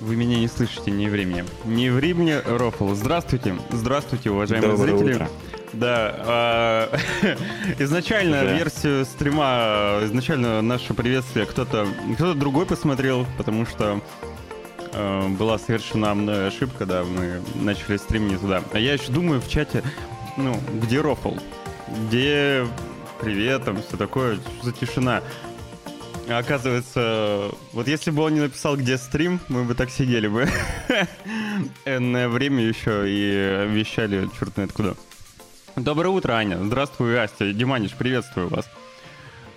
Вы меня не слышите, не ври мне. Не ври мне, Рофл. Здравствуйте. Здравствуйте, уважаемые Доброе зрители. утро. Да, а, изначально Да. версию стрима, изначально наше приветствие кто-то кто другой посмотрел, потому что э, была совершена мной ошибка, да, мы начали стрим не туда. А я еще думаю в чате, ну, где Рофл? Где привет, там все такое, что за тишина? А Оказывается, вот если бы он не написал, где стрим, мы бы так сидели бы энное время еще и вещали черт знает куда. Доброе утро, Аня. Здравствуй, Астя. Диманич, приветствую вас.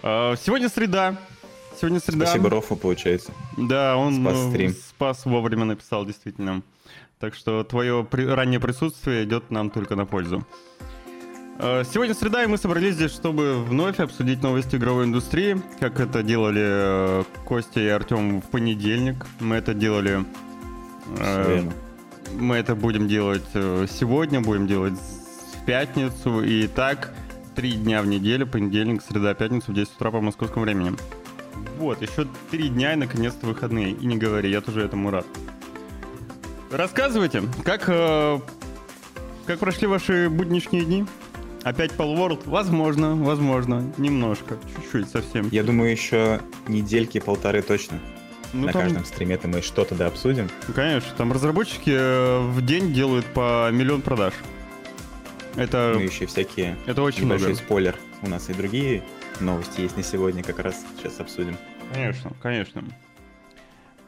А, Сегодня среда. Сегодня среда. Спасибо Рофу, получается. Да, он Спас э, стрим. спас вовремя написал, действительно. Так что твое при- раннее присутствие идет нам только на пользу. Э, Сегодня среда, и мы собрались здесь, чтобы вновь обсудить новости игровой индустрии, как это делали э, Костя и Артем в понедельник. Мы это делали... э, мы это будем делать э, сегодня, будем делать в пятницу. И так, три дня в неделю, понедельник, среда, пятница в 10 утра по московскому времени. Вот, еще три дня и наконец-то выходные. И не говори, я тоже этому рад. Рассказывайте, как, э, как прошли ваши будничные дни? Опять Palworld? Возможно, возможно, немножко, чуть-чуть совсем. Я думаю, еще недельки полторы точно. Ну, На там- каждом стриме-то мы что-то да обсудим. Конечно, там разработчики э, в день делают по миллион продаж. Это, Ну еще всякие это очень небольшой много. спойлер. У нас и другие новости есть на сегодня, как раз сейчас обсудим. Конечно, конечно.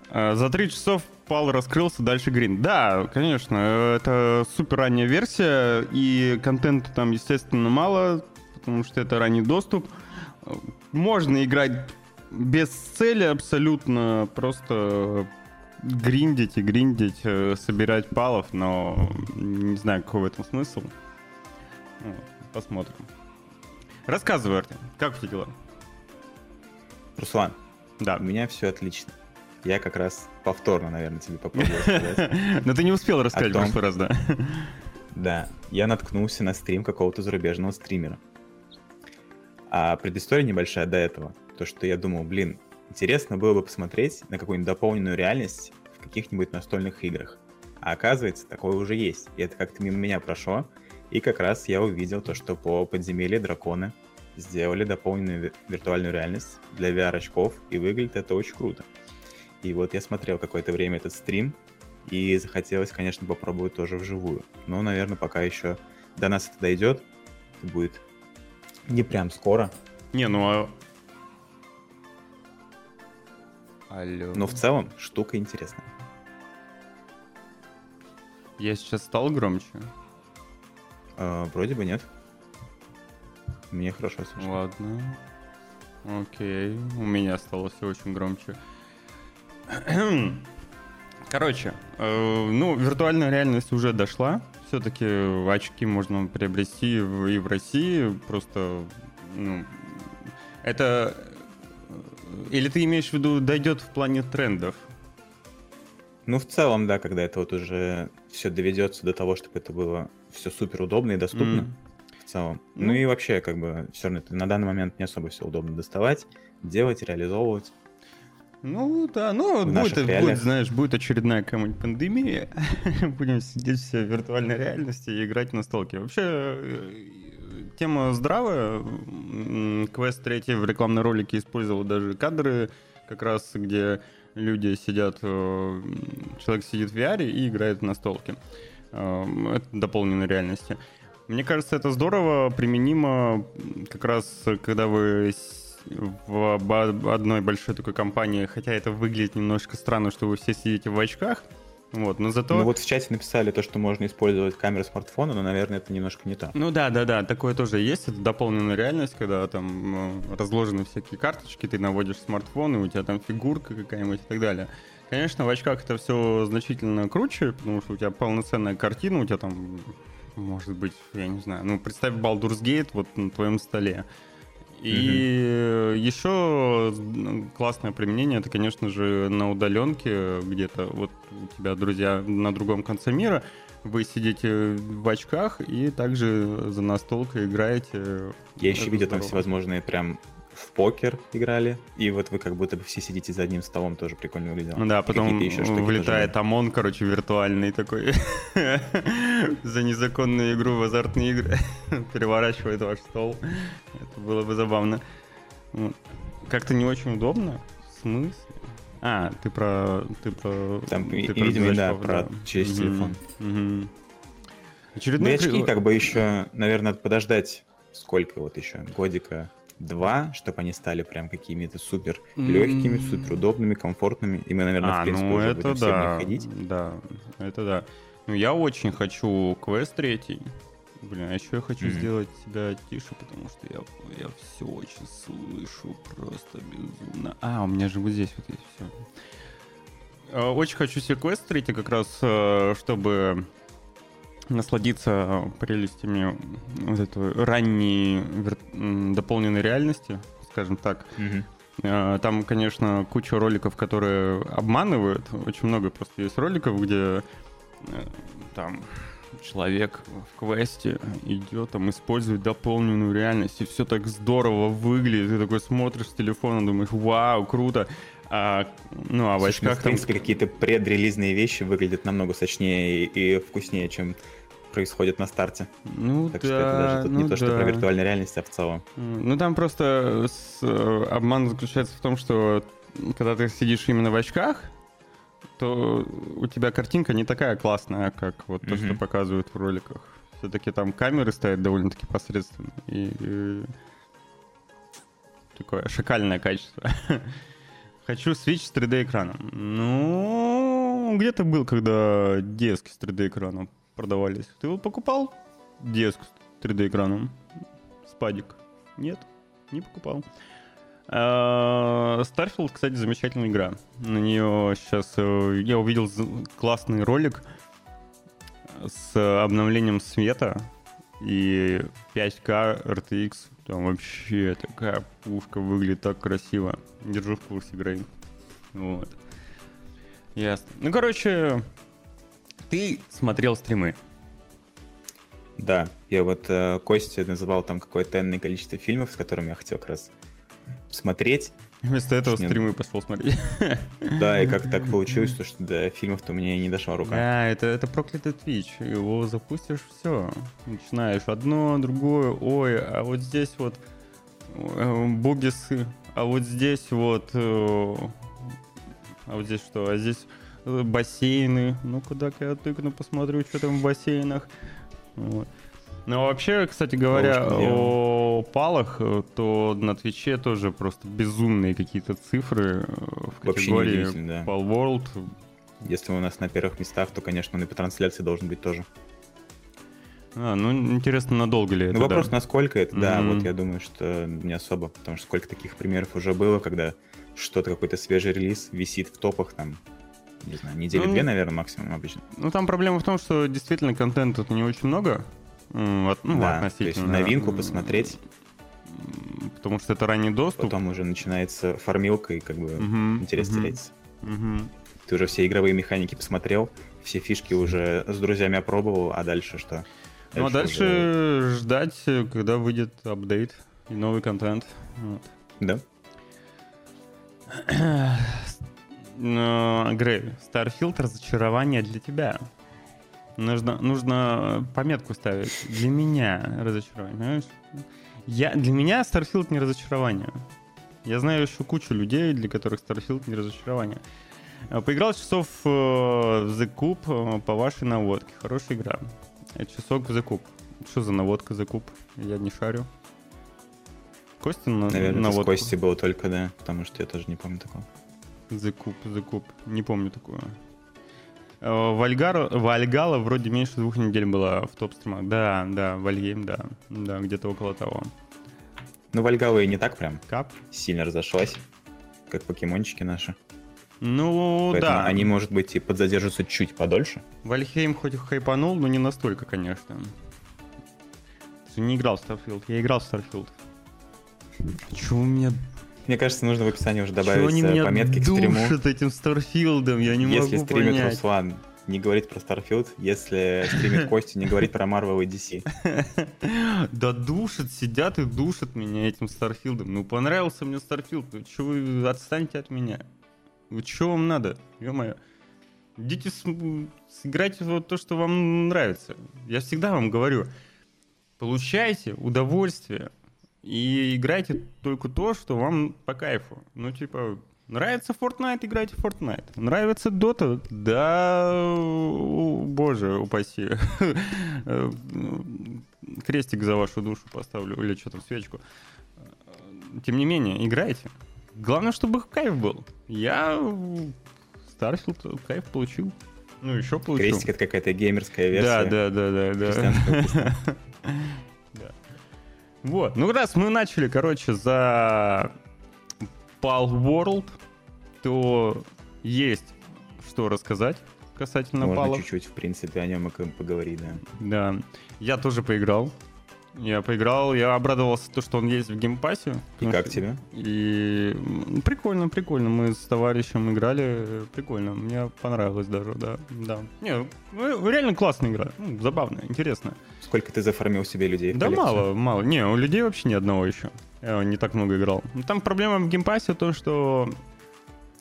А, За три часов Пал раскрылся, дальше Грин. Да, конечно, э, это супер ранняя версия, и контента там, естественно, мало, потому что это ранний доступ. Э, Можно играть без цели абсолютно, просто гриндить и гриндить, э, собирать палов, но не знаю, какой в этом смысл. Ну, Посмотрим. Рассказывай, Артем, как у тебя дела? Руслан, Да. у меня все отлично. Я как раз повторно, наверное, тебе попробую рассказать. Но ты не успел рассказать в прошлый раз, да? Да, я наткнулся на стрим какого-то зарубежного стримера. А предыстория небольшая до этого. То, что я думал, блин, интересно было бы посмотреть на какую-нибудь дополненную реальность в каких-нибудь настольных играх. А оказывается, такое уже есть. И это как-то мимо меня прошло. И как раз я увидел то, что по подземелье драконы сделали дополненную ви- виртуальную реальность для VR-очков, и выглядит это очень круто. И вот я смотрел какое-то время этот стрим, и захотелось, конечно, попробовать тоже вживую. Но, наверное, пока еще до нас это дойдет. Это будет не прям скоро. Не, ну а... Алло. Но в целом штука интересная. Я сейчас стал громче. Э, вроде бы нет. Мне хорошо слышно. Ладно. Окей. У меня стало все очень громче. Короче, э, ну, виртуальная реальность уже дошла. Все-таки очки можно приобрести и в России. Просто, ну, это... э, Или ты имеешь в виду, дойдет в плане трендов? Ну, в целом, да, когда это вот уже все доведется до того, чтобы это было все супер удобно и доступно. М. В целом. Ну. Ну, и вообще, как бы, все равно это на данный момент не особо все удобно доставать, делать, реализовывать. Ну да, ну будет, будет, знаешь, будет очередная какая-нибудь пандемия, будем сидеть все в виртуальной реальности и играть на столке. Вообще э, тема здравая. Квест 3 в рекламном ролике использовал даже кадры, как раз где люди сидят, э, человек сидит в VR и играет на столке. Э, Это дополненной реальности. Мне кажется, это здорово, применимо как раз, когда вы в одной большой такой компании, хотя это выглядит немножко странно, что вы все сидите в очках, вот, но зато... Ну, вот в чате написали то, что можно использовать камеру смартфона, но, наверное, это немножко не то. Ну да, да, да, такое тоже есть. Это дополненная реальность, когда там э, разложены всякие карточки, ты наводишь смартфон, и у тебя там фигурка какая-нибудь и так далее. Конечно, в очках это все значительно круче, потому что у тебя полноценная картина, у тебя там, может быть, я не знаю, ну представь Baldur's Gate вот на твоем столе. И еще классное применение, это, конечно же, на удаленке, где-то вот у тебя друзья на другом конце мира, вы сидите в очках и также за настолкой играете. Я еще видел там всевозможные прям в покер играли, и вот вы как будто бы все сидите за одним столом, тоже прикольно выглядело. Ну да, потом еще вылетает тоже ОМОН, короче, виртуальный такой, за незаконную игру в азартные игры, переворачивает ваш стол. Это было бы забавно. Как-то не очень удобно. В смысле? А, ты про... Ты про... Там, ты и- про видимо, да, про через Мгм, телефон. мгм. Ну Очередной и очки как бы еще, наверное, подождать сколько вот еще, годика два, чтобы они стали прям какими-то супер легкими, М. супер удобными, комфортными. И мы, наверное, в А, принципе, ну уже это будем да, ходить. да, это да. Ну я очень хочу квест третий. Блин, а еще я хочу Мгм. сделать себя тише, потому что я, я все очень слышу просто безумно. А, у меня же вот здесь вот есть все. Очень хочу себе квест третий как раз, э, чтобы насладиться прелестями вот этой ранней вир- дополненной реальности, скажем так. Э, Там, конечно, куча роликов, которые обманывают. Очень много просто есть роликов, где э, там человек в квесте идет, там использует дополненную реальность, и все так здорово выглядит. Ты такой смотришь с телефона, думаешь, вау, круто. А, ну, а в Слушай, ну, очках в там... принципе, какие-то предрелизные вещи выглядят намного сочнее и, и вкуснее, чем происходит на старте. Ну, Так да, что это даже тут ну не то, что да. про виртуальную реальность, а в целом. Ну, там просто с- э, обман заключается в том, что когда ты сидишь именно в очках, то у тебя картинка не такая классная, как вот то, что показывают в роликах. Все-таки там камеры стоят довольно-таки посредственно. И, э, такое шакальное качество. Хочу Switch с 3D-экраном. Ну, где ты был, когда диски с 3D-экраном продавались? Ты его покупал? Диск с 3D-экраном? Спадик? Нет, не покупал. А, Starfield, кстати, замечательная игра. На нее сейчас я увидел классный ролик с обновлением света и 5К RTX. Там вообще такая пушка выглядит так красиво. Держу в курсе игры. Вот. Ясно. Ну, короче, ты смотрел стримы. Да, я вот э, Костя называл там какое-то энное количество фильмов, с которыми я хотел как раз смотреть. Вместо этого Нет. стримы пошел смотреть. Да, и как так получилось, то, что до фильмов-то и не дошла рука. Да, это, это проклятый Twitch. Его запустишь, все. Начинаешь одно, другое. Ой, а вот здесь вот э, бубисы, а вот здесь вот... э, а вот здесь что? А здесь э, бассейны. Ну, куда-ка я тыкну, посмотрю, что там в бассейнах. Вот. Ну, а вообще, кстати говоря, о палах, э, то на Твиче тоже просто безумные какие-то цифры э, в Вообще категории да. Pal World. Если у нас на первых местах, то, конечно, он и по трансляции должен быть тоже. А, ну интересно, надолго ли это? Ну, вопрос, да? насколько это, да, Мгм. вот я думаю, что не особо, потому что сколько таких примеров уже было, когда что-то, какой-то свежий релиз висит в топах, там, не знаю, недели Ну, две, наверное, максимум обычно. Ну там проблема в том, что действительно контента тут не очень много. Ну, Да, то есть относительно. новинку М, посмотреть. Потому что это ранний доступ. Потом уже начинается фармилка, и как бы Мгм, интерес мгм, теряется. мгм. Ты уже все игровые механики посмотрел, все фишки уже с друзьями опробовал, а дальше что? Ну а уже- дальше ждать, э, когда выйдет апдейт и новый контент. Вот. Да. Грей, Starfield разочарование для тебя. Нужно, нужно пометку ставить. Для меня разочарование, понимаешь? Я, для меня Starfield не разочарование. Я знаю еще кучу людей, для которых Starfield не разочарование. Э, Поиграл часов э, в The Cube э, по вашей наводке. Хорошая игра. Э, Часок в The Cube. Что за наводка The Cube? Я не шарю. Костя на, Наверное, наводку? Костей было только, да, потому что я тоже не помню такого. The Cube, The Cube. Не помню такое. Э, Вальгара, Вальгала вроде меньше двух недель была в топ-стримах. Да, да, Вальгейм, да. Да, где-то около того. Ну, Вальгала и не так прям Кап? сильно разошлась, как покемончики наши. Ну, Поэтому да. они, может быть, и подзадержатся чуть подольше. Вальхейм хоть и хайпанул, но не настолько, конечно. Ты не играл в Starfield. Я играл в Starfield. Чего у меня... Мне кажется, нужно в описании уже добавить они э, меня пометки к стриму. этим Starfield ом? Я не Если могу стримит понять. Руслан не говорит про Starfield, если стримит Костя, не говорит про Marvel и DC. Да душат, сидят и душат меня этим Starfield ом. Ну, понравился мне Starfield, ну что вы отстаньте от меня? Ну, что вам надо? Ё-моё. Идите сыграйте вот то, что вам нравится. Я всегда вам говорю, получайте удовольствие и играйте только то, что вам по кайфу. Ну, типа, Нравится Fortnite, играйте в Fortnite. Нравится Dota? Да, боже, упаси. Крестик за вашу душу поставлю, или что там, свечку. Тем не менее, играйте. Главное, чтобы кайф был. Я Starfield кайф получил. Ну, еще получил. Крестик — это какая-то геймерская версия. Да, да, да, да, да. Вот, ну раз мы начали, короче, за Pal World, то есть что рассказать касательно Можно палов. чуть-чуть, в принципе, о нем и поговорить, да. Да. Я тоже поиграл. Я поиграл, я обрадовался, то, что он есть в Game Pass е. И как тебе? И прикольно, прикольно. Мы с товарищем играли, прикольно. Мне понравилось даже, да. да. Не, ну, реально классная игра. Ну, забавная, интересная. Сколько ты зафармил себе людей? Да мало, мало. Не, у людей вообще ни одного еще. Я не так много играл. Там проблема в Game Pass е то, что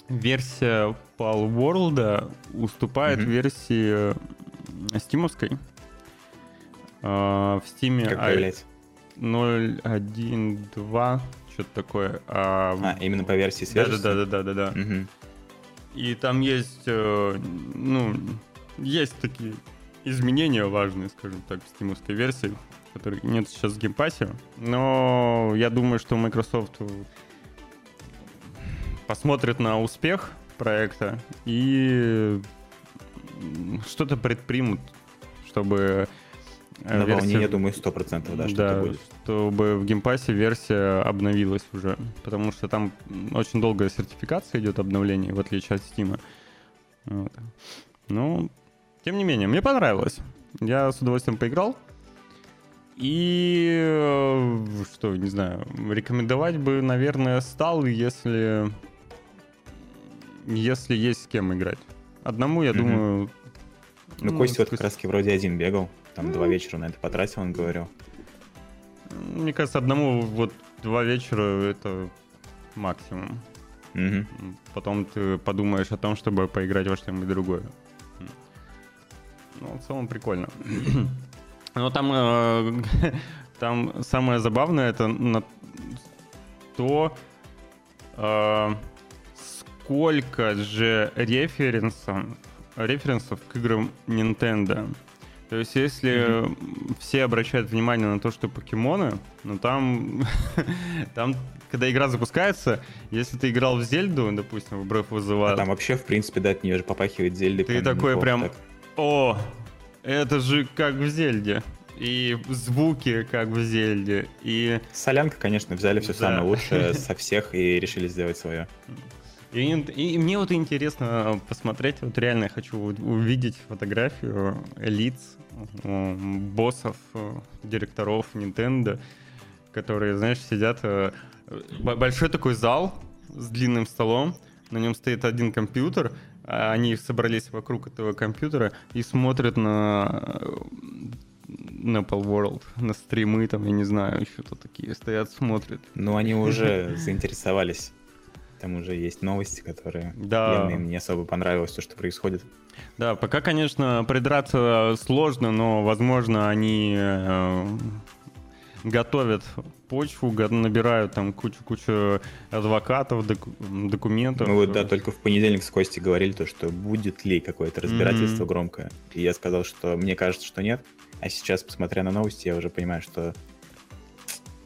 версия Palworld уступает mm-hmm. версии Steam овской. Э, в Steam как появляется? 0.1.2, что-то такое. А, а, именно по версии свежести? Да, да, да, да, да. да. Угу. И там есть, э, ну, есть такие изменения важные, скажем так, в Steam овской версии, которые нет сейчас в Game Pass е. Но я думаю, что Microsoft посмотрит на успех проекта и что-то предпримут, чтобы э, на версия... я думаю, 100%, да, что да, будет. чтобы в геймпассе версия обновилась уже, потому что там очень долгая сертификация идет обновление, в отличие от Steam. Вот. Ну, тем не менее, мне понравилось. Я с удовольствием поиграл. И э, что, не знаю, рекомендовать бы, наверное, стал, если если есть с кем играть. Одному, я mm-hmm. думаю... Ну, ну Костя вот как раз вроде один бегал, там два вечера на это потратил, он говорил. Мне кажется, одному вот два вечера это максимум. Mm-hmm. Потом ты подумаешь о том, чтобы поиграть во что-нибудь другое. Ну, в целом прикольно. Но там, э, там самое забавное это на то, э, сколько же референсов, референсов к играм Nintendo. То есть, если mm-hmm. все обращают внимание на то, что покемоны, ну там, там, когда игра запускается, если ты играл в Зельду, допустим, в Breath of the Wild... А там вообще, в принципе, да, от нее же попахивает Зельды. Ты такой прям, так. о, это же как в Зельде. И звуки как в Зельде, и... Солянка, конечно, взяли все да. самое лучшее со всех и решили сделать свое. И, и мне вот интересно посмотреть, вот реально я хочу увидеть фотографию лиц, боссов, директоров Nintendo, которые, знаешь, сидят... Э, большой такой зал с длинным столом, на нем стоит один компьютер, а они собрались вокруг этого компьютера и смотрят на на Apple World, на стримы, там, я не знаю, что-то такие стоят, смотрят. Ну, они уже заинтересовались там уже есть новости, которые да. им не особо понравилось, то, что происходит. Да, пока, конечно, придраться сложно, но, возможно, они э, готовят почву, набирают там кучу-кучу адвокатов, доку документов. Мы вот, да, только в понедельник с Костей говорили то, что будет ли какое-то разбирательство mm-hmm. громкое. И я сказал, что мне кажется, что нет. А сейчас, посмотря на новости, я уже понимаю, что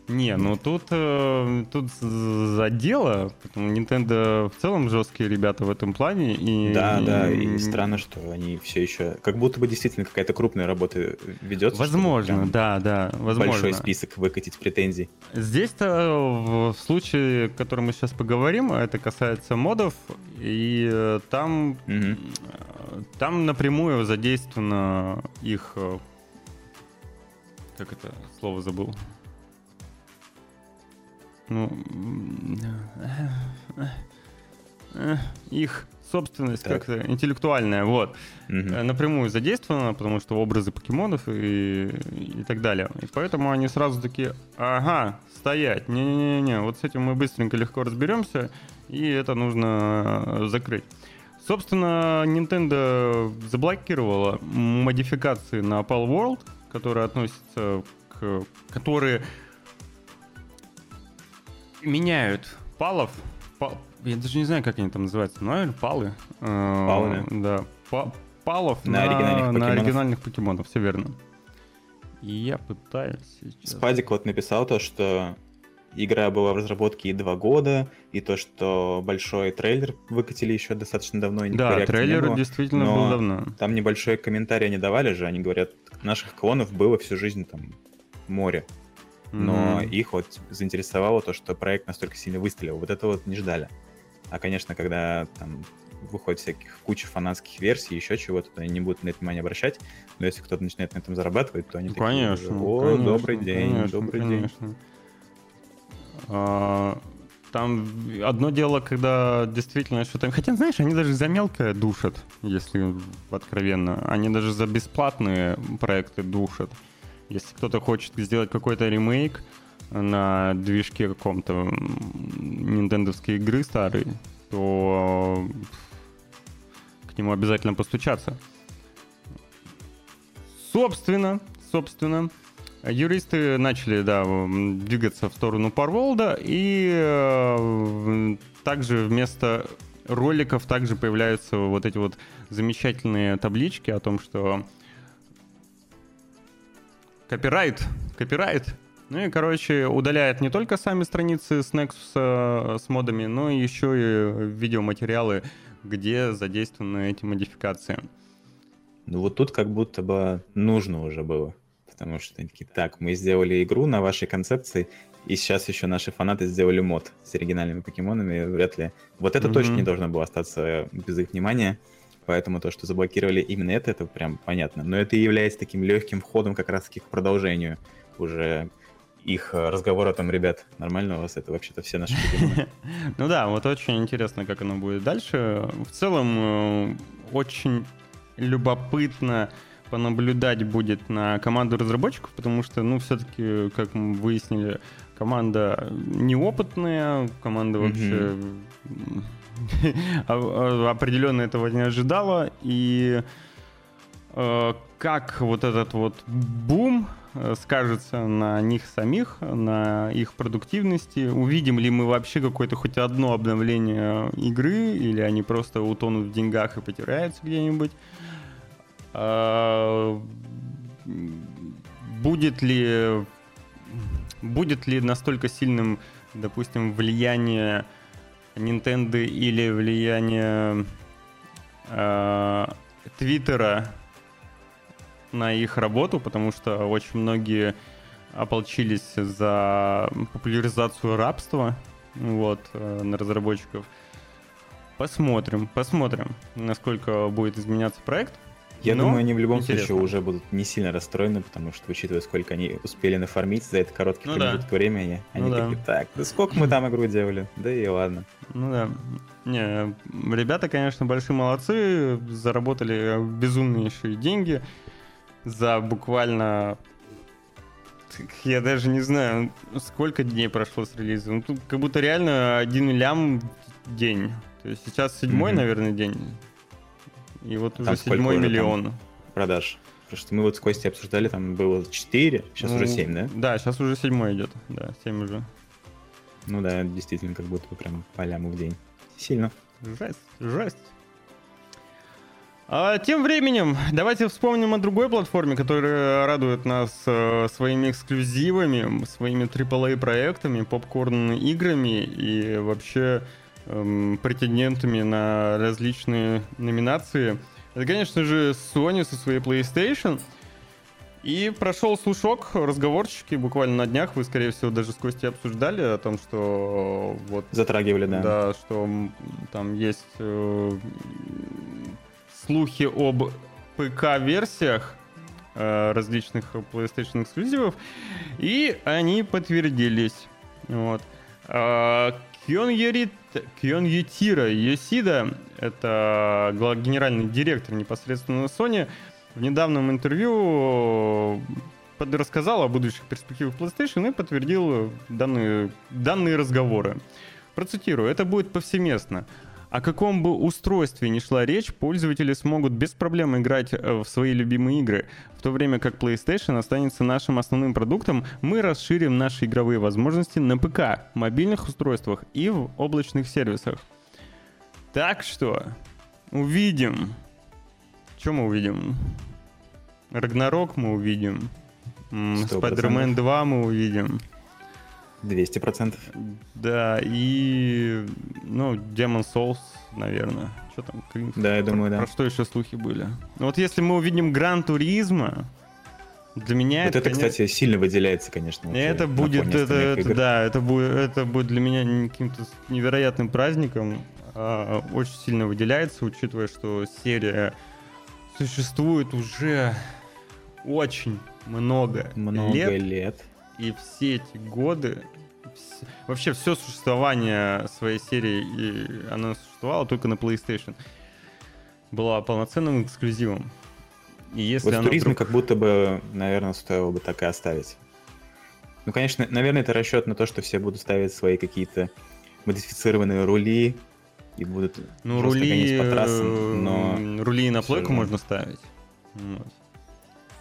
не, ну тут, э, тут за дело, потому Nintendo в целом жесткие ребята в этом плане. И, да, да, и странно, что они все еще... Как будто бы действительно какая-то крупная работа ведется. Возможно, да, да, возможно. Большой список выкатить претензий. Здесь-то в случае, о котором мы сейчас поговорим, это касается модов, и э, там, угу. там напрямую задействовано их... Э, как это слово забыл? Ну, э, их собственность как-то интеллектуальная, вот, угу. напрямую задействована, потому что образы покемонов и, и так далее. И поэтому они сразу такие, ага, стоять, не-не-не, вот с этим мы быстренько легко разберемся, и это нужно закрыть. Собственно, Nintendo заблокировала модификации на Pal World, которые относятся к... которые меняют палов, пал, я даже не знаю, как они там называются, наверное, палы. Э, Палы, да? Да, палов на, на, оригинальных, на оригинальных покемонов, все верно. И я пытаюсь сейчас... Спадик вот написал то, что игра была в разработке и два года, и то, что большой трейлер выкатили еще достаточно давно. И да, трейлер было, действительно был давно. Там небольшой комментарий они давали же, они говорят, наших клонов было всю жизнь там море. Но mm-hmm. их вот заинтересовало то, что проект настолько сильно выстрелил. Вот это вот не ждали. А, конечно, когда там выходит всяких куча фанатских версий, еще чего-то, то они не будут на это внимание обращать. Но если кто-то начинает на этом зарабатывать, то они конечно, такие, о, конечно, добрый день, конечно, добрый конечно. день. А, там одно дело, когда действительно что-то... Хотя, знаешь, они даже за мелкое душат, если откровенно. Они даже за бесплатные проекты душат. Если кто-то хочет сделать какой-то ремейк на движке каком-то нинтендовской игры старой, то к нему обязательно постучаться. Собственно, собственно, юристы начали, да, двигаться в сторону Парволда, и э, также вместо роликов также появляются вот эти вот замечательные таблички о том, что Копирайт, копирайт. Ну и, короче, удаляет не только сами страницы с Nexus э, с модами, но еще и видеоматериалы, где задействованы эти модификации. Ну вот тут как будто бы нужно уже было. Потому что они такие, так, мы сделали игру на вашей концепции, и сейчас еще наши фанаты сделали мод с оригинальными покемонами, вряд ли. Вот это mm-hmm. точно не должно было остаться без их внимания. Поэтому то, что заблокировали именно это, это прям понятно. Но это и является таким легким входом как раз-таки к продолжению уже их разговора там, ребят, нормально у вас это вообще-то все наши Ну да, вот очень интересно, как оно будет дальше. В целом, э, очень любопытно понаблюдать будет на команду разработчиков, потому что, ну, все-таки, как мы выяснили, команда неопытная, команда вообще определенно этого не ожидала. И э, как вот этот вот бум э, скажется на них самих, на их продуктивности. Увидим ли мы вообще какое-то хоть одно обновление игры, или они просто утонут в деньгах и потеряются где-нибудь. А, будет ли будет ли настолько сильным, допустим, влияние Nintendo или влияние э, Твиттера на их работу, потому что очень многие ополчились за популяризацию рабства вот, э, на разработчиков. Посмотрим, посмотрим, насколько будет изменяться проект. Я Но думаю, они в любом интересно. случае уже будут не сильно расстроены, потому что, учитывая, сколько они успели нафармить за это короткий ну, промежуток да. времени, они ну, такие, так, да сколько мы там игру делали? Да и ладно. Ну да. Не, ребята, конечно, большие молодцы, заработали безумнейшие деньги за буквально я даже не знаю, сколько дней прошло с релизом. Ну, тут как будто реально один лям день. То есть сейчас седьмой, mm-hmm. наверное, день. И вот уже седьмой миллион. Продаж. Потому что мы вот с Костей обсуждали, там было 4, сейчас ну, уже 7, да? Да, сейчас уже седьмой идет. Да, 7 уже. Ну да, действительно, как будто бы прям по ляму в день. Сильно. Жесть, жесть. А тем временем, давайте вспомним о другой платформе, которая радует нас э, своими эксклюзивами, своими AAA проектами, попкорн играми и вообще эм, претендентами на различные номинации. Это, конечно же, Sony со своей PlayStation. И прошел слушок, разговорчики буквально на днях, вы, скорее всего, даже с Костей обсуждали о том, что вот... Затрагивали, да. Да, что там есть э, слухи об ПК-версиях э, различных PlayStation эксклюзивов, и они подтвердились. Вот. Э, Кён Ярит Кьон Ютира Йосида, это генеральный директор непосредственно Sony, в недавнем интервью рассказал о будущих перспективах PlayStation и подтвердил данные, данные разговоры. Процитирую, это будет повсеместно. О каком бы устройстве ни шла речь, пользователи смогут без проблем играть э, в свои любимые игры. В то время как PlayStation останется нашим основным продуктом, мы расширим наши игровые возможности на ПК, мобильных устройствах и в облачных сервисах. Так что, увидим. Что мы увидим? Рагнарок мы увидим. Спайдермен 2 мы увидим. 200%. Да, и, ну, Demon Souls, наверное. Что там? Да, я думаю, про, да. Про что еще слухи были? Ну, вот если мы увидим Гран Туризма, для меня вот это, это конечно... кстати, сильно выделяется, конечно. Это будет, это, это, да, это будет, это будет для меня каким-то невероятным праздником. А, очень сильно выделяется, учитывая, что серия существует уже очень много, много лет. лет. И все эти годы, вообще все существование своей серии, и она существовала только на PlayStation, была полноценным эксклюзивом. И если вот туризм вдруг... как будто бы, наверное, стоило бы так и оставить. Ну, конечно, наверное, это расчет на то, что все будут ставить свои какие-то модифицированные рули и будут ну, рули, по трассам, но... Рули на плойку можно ставить. Вот.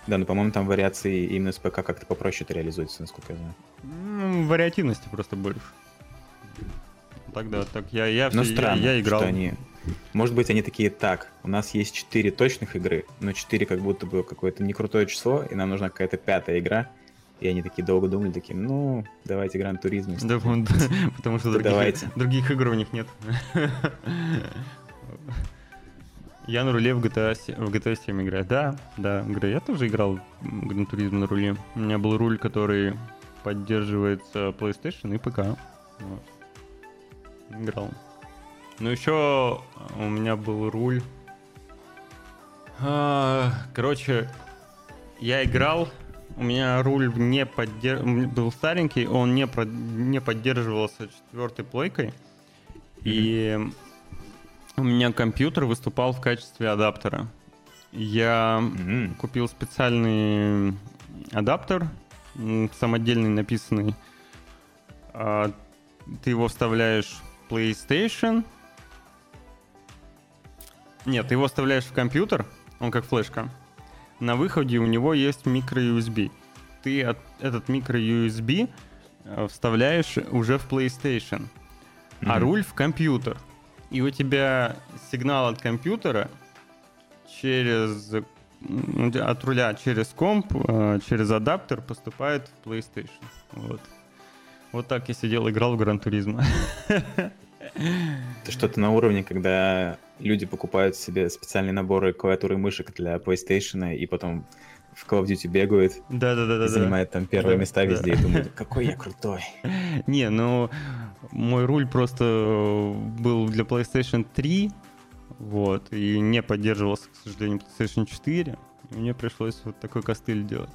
Да, но, по-моему, там вариации именно с ПК как-то попроще это реализуется, насколько я знаю. Ну, вариативности просто больше. Тогда так я, я, но все, странно, я, я играл. Что они... Может быть, они такие, так, у нас есть 4 точных игры, но 4 как будто бы какое-то не крутое число, и нам нужна какая-то пятая игра. И они такие долго думали, такие, ну, давайте Гран Туризм. Да, потому что других, других игр у них нет. Я на руле в GTA, в GTA 7 играю. Да, да, говорю, я тоже играл в Gran Turismo на руле. У меня был руль, который поддерживается PlayStation и ПК. Вот. Играл. Ну еще у меня был руль. А, короче, я играл. У меня руль не поддерж... был старенький, он не, про... не поддерживался четвертой плойкой. Mm-hmm. И у меня компьютер выступал в качестве адаптера. Я mm-hmm. купил специальный адаптер, самодельный написанный. А, ты его вставляешь в PlayStation. Нет, ты его вставляешь в компьютер, он как флешка. На выходе у него есть микро-USB. Ты от, этот микро-USB э, вставляешь уже в PlayStation, mm-hmm. а руль в компьютер и у тебя сигнал от компьютера через от руля через комп, э, через адаптер поступает в PlayStation. Вот. Вот так я сидел, играл в Гран Туризма. Это что-то на уровне, когда люди покупают себе специальные наборы клавиатуры и мышек для PlayStation и потом в Call of Duty бегают. Да, да, да, да. Занимает там первые да, места да. везде и думают, какой я крутой. Не, ну мой руль просто был для PlayStation 3, вот, и не поддерживался, к сожалению, PlayStation 4. И мне пришлось вот такой костыль делать.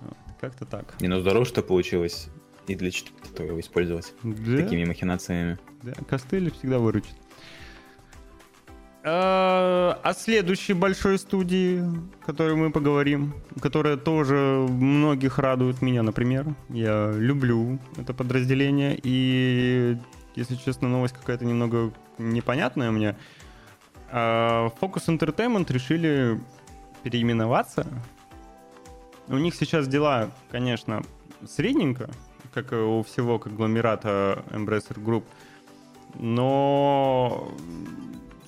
Вот, как-то так. Не, ну здорово, что получилось и для четвертого его использовать. Да. Такими махинациями. Да, костыль всегда выручит. А, о следующей большой студии, о которой мы поговорим, которая тоже многих радует меня, например. Я люблю это подразделение, и, если честно, новость какая-то немного непонятная мне. А, Focus Entertainment решили переименоваться. У них сейчас дела, конечно, средненько, как и у всего конгломерата Embracer Group, но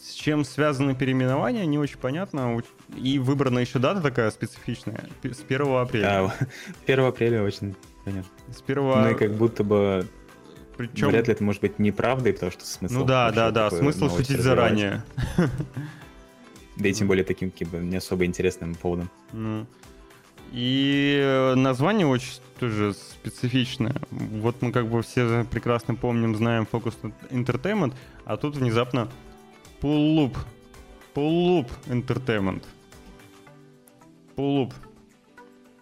с чем связаны переименования, не очень понятно. И выбрана еще дата такая специфичная, с 1 апреля. Да, 1 апреля очень понятно. С 1... Ну и как будто бы причем... Вряд ли это может быть неправдой, потому что смысл... Ну да, да, да, смысл шутить заранее. Да и тем более таким как бы, не особо интересным поводом. Ну. И название очень тоже специфичное. Вот мы как бы все прекрасно помним, знаем Focus Entertainment, а тут внезапно Пуллуп. Пуллуп Entertainment. Пуллуп.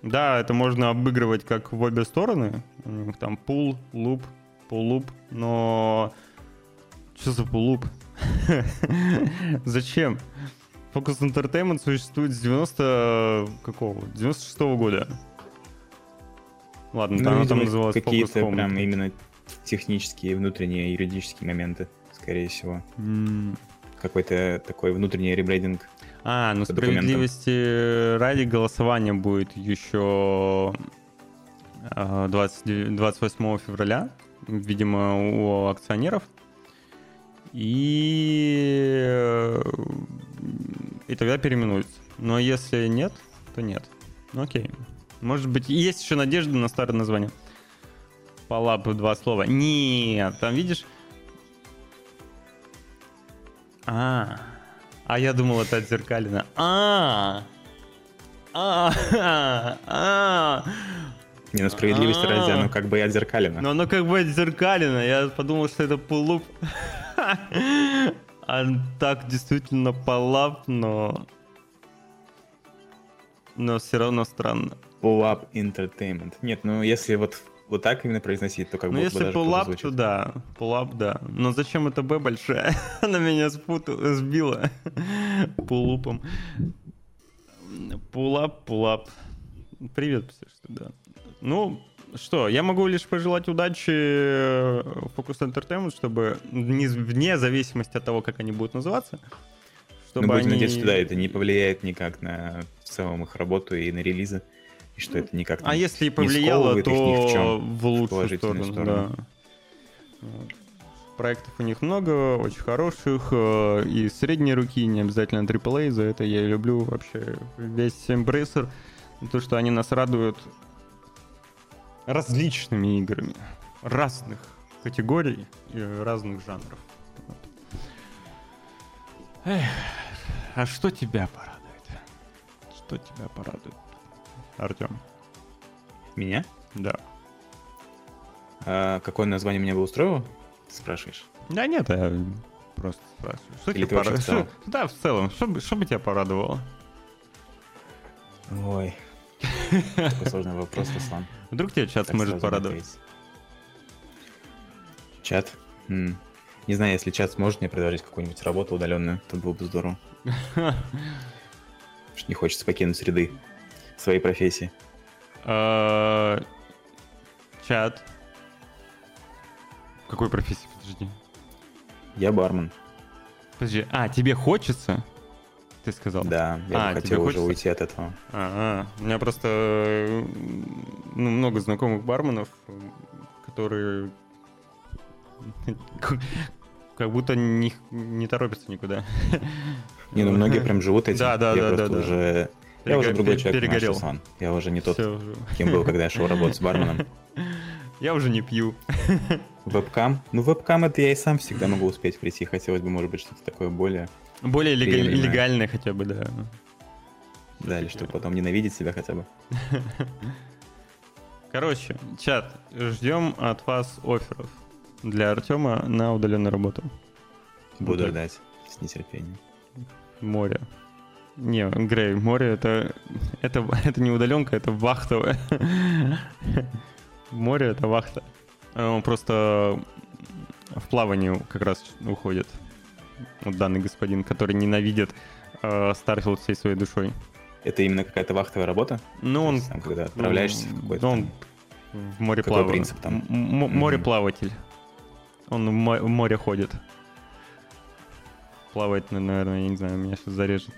Да, это можно обыгрывать как в обе стороны. У них там пул, луп, пуллуп. Но Что за пулуп? Зачем? Focus Entertainment существует с 90 какого? 96 -го года. Ладно, Ну, там, там называлось какие-то прям именно технические, внутренние, юридические моменты, скорее всего. М. Какой-то такой внутренний ребрейдинг. А, ну справедливости ради голосование будет еще а, 29 28 февраля, видимо, у акционеров. И, э, и тогда переименуется. Но если нет, то нет. Ну окей. Может быть, есть еще надежда на старое название. Палап два слова. Нет, там видишь... А, а я думал, это отзеркалено. А, а, а. Не на справедливости ради, А. оно как бы и отзеркалено. Но оно как бы отзеркалено. Я подумал, что это пулуп. А так действительно палап, но... Но все равно странно. Pull-up Entertainment. Нет, ну если вот, вот так именно произносить, то как Ну будто бы если даже звучит. то да. Пулап, да. Но зачем это Б большая? Она меня спутала, сбила пулупом. Пулап, пулап. Привет, что да. Ну, что, я могу лишь пожелать удачи э, Focus Entertainment, чтобы не- вне зависимости от того, как они будут называться, чтобы Ну, будем они... надеяться, что да, это не повлияет никак на в целом их работу и на релизы, и что это никак А не- если и не повлияло, сковывает их ни в то чем, в лучшую сторону, сторону. да. Проектов у них много, очень хороших, э, и средней руки, не обязательно AAA, за это я и люблю вообще весь Embracer, то, что они нас радуют различными играми, разных категорий и разных жанров. Вот. Эх, а что тебя порадует? Что тебя порадует, Артем? Меня? Да. А какое название меня бы устроило? Ты спрашиваешь? Да нет, я просто спрашиваю. Что Или тебя пора- что- Да, в целом. Что, бы- что бы тебя порадовало? Ой. Такой сложный вопрос, Руслан. Вдруг тебя чат сможет порадовать? Чат? Не знаю, если чат сможет мне предложить какую-нибудь работу удаленную, то было бы здорово. Не хочется покинуть среды своей профессии. А, Чат. Какой профессии, подожди? Я бармен. Подожди, а, тебе хочется? Ты сказал? Да, я А, бы хотел уже хочется? уйти от этого. А, у меня просто э, ну, много знакомых барменов, э, которые как будто не, не торопятся никуда. Не, ну многие прям живут этим. Да, да, я да, просто да, да. Я уже другой человек, перегорел. Руслан. Я уже не тот, Всё уже. кем был, когда я шел работать с барменом. Я уже не пью. Вебкам? Ну, вебкам это я и сам всегда могу успеть прийти. Хотелось бы, может быть, что-то такое более... Более Приемлемое. легальное хотя бы, да. Да, или чтобы потом ненавидеть себя хотя бы. Короче, чат, ждем от вас офферов для Артема на удаленную работу. Буду так. ждать с нетерпением. Море. Не, Грей, море это, это, это не удаленка, это вахтовое. Море это вахта. Он просто в плавании как раз уходит. Вот данный господин, который ненавидит э, Starfield всей своей душой. Это именно какая-то вахтовая работа? Ну, он есть там, когда отправляешься в Ну, какой-то... Он в море плавает. принцип там? М- Мореплаватель. Он в мо- в море ходит. Плавает, ну, наверное, я не знаю, меня сейчас зарежет.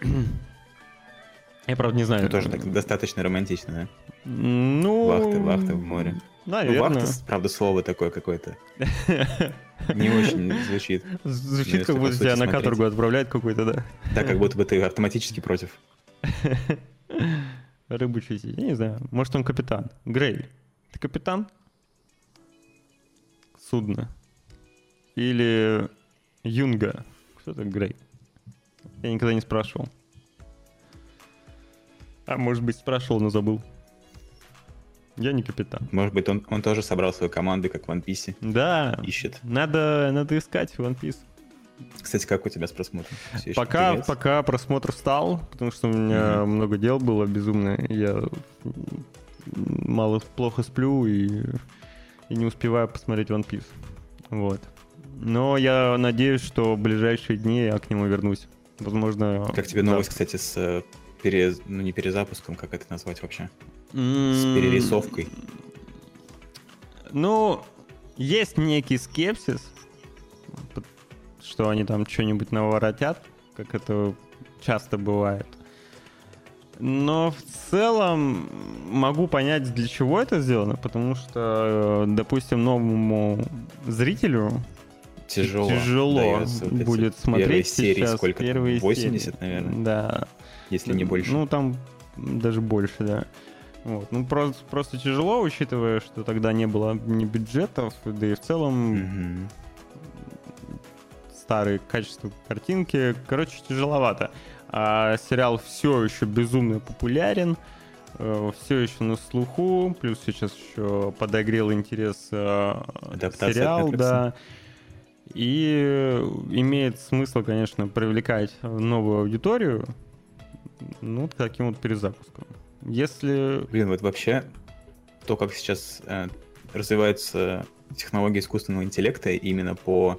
Я правда не знаю. Ну, тоже так достаточно романтично, да? Ну... Вахты, вахты в море. Ну, Наверное. вахта, правда, слово такое какое-то. Не очень звучит. Звучит, как будто тебя на каторгу отправляют какой-то, да? Так, как будто бы ты автоматически против. Рыбу чистить. Я не знаю. Может, он капитан. Грей, ты капитан? Судно. Или Юнга. Кто это Грей? Я никогда не спрашивал. А может быть, спрашивал, но забыл. Я не капитан. Может быть, он, он тоже собрал свою команду, как в One Piece, Да. ищет. Надо, надо искать One Piece. Кстати, как у тебя с просмотром? Пока, пока просмотр стал, потому что у меня Мгм. много дел было безумно. Я мало плохо сплю и, и не успеваю посмотреть One Piece. Вот. Но я надеюсь, что в ближайшие дни я к нему вернусь. Возможно... Как тебе новость, да. кстати, с э, пере... ну, не перезапуском, как это назвать вообще? С перерисовкой. Ну, есть некий скепсис, что они там что-нибудь наворотят, как это часто бывает. Но в целом могу понять, для чего это сделано, потому что, э, допустим, новому зрителю тяжело, тяжело будет смотреть серии, сейчас сколько первые 80, серии. наверное. Да. Если не больше. Ну, там даже больше, да. Вот. Ну, просто, просто тяжело, учитывая, что тогда не было ни бюджетов, да и в целом Мгм. старые качества картинки. Короче, тяжеловато. А сериал все еще безумно популярен, все еще на слуху, плюс сейчас еще подогрел интерес э, Адаптация сериал, да. И имеет смысл, конечно, привлекать новую аудиторию, ну, таким вот перезапуском. Если... Блин, вот вообще то, как сейчас э, развиваются технологии искусственного интеллекта именно по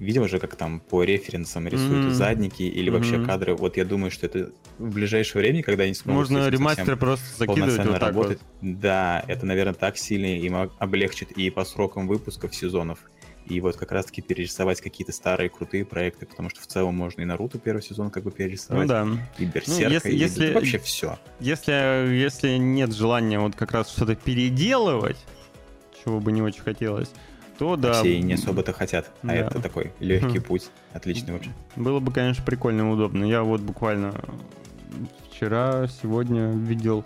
видел же, как там по референсам рисуют Мгм. задники или вообще Мгм. кадры. Вот я думаю, что это в ближайшее время, когда они смогут Можно ремастер просто закидывать вот так работать. вот. Да, это, наверное, так сильно им об- облегчит и по срокам выпусков сезонов. И вот как раз-таки перерисовать какие-то старые крутые проекты, потому что в целом можно и Наруто первый сезон как бы Ну перерисовать, да. и Берсерка, если- и если- вообще все. Если, если нет желания вот как раз что-то переделывать, чего бы не очень хотелось, то да. Все и не особо-то хотят, а Да. это такой легкий Хм. путь. Отличный вообще. Было бы, конечно, прикольно и удобно. Я вот буквально вчера, сегодня видел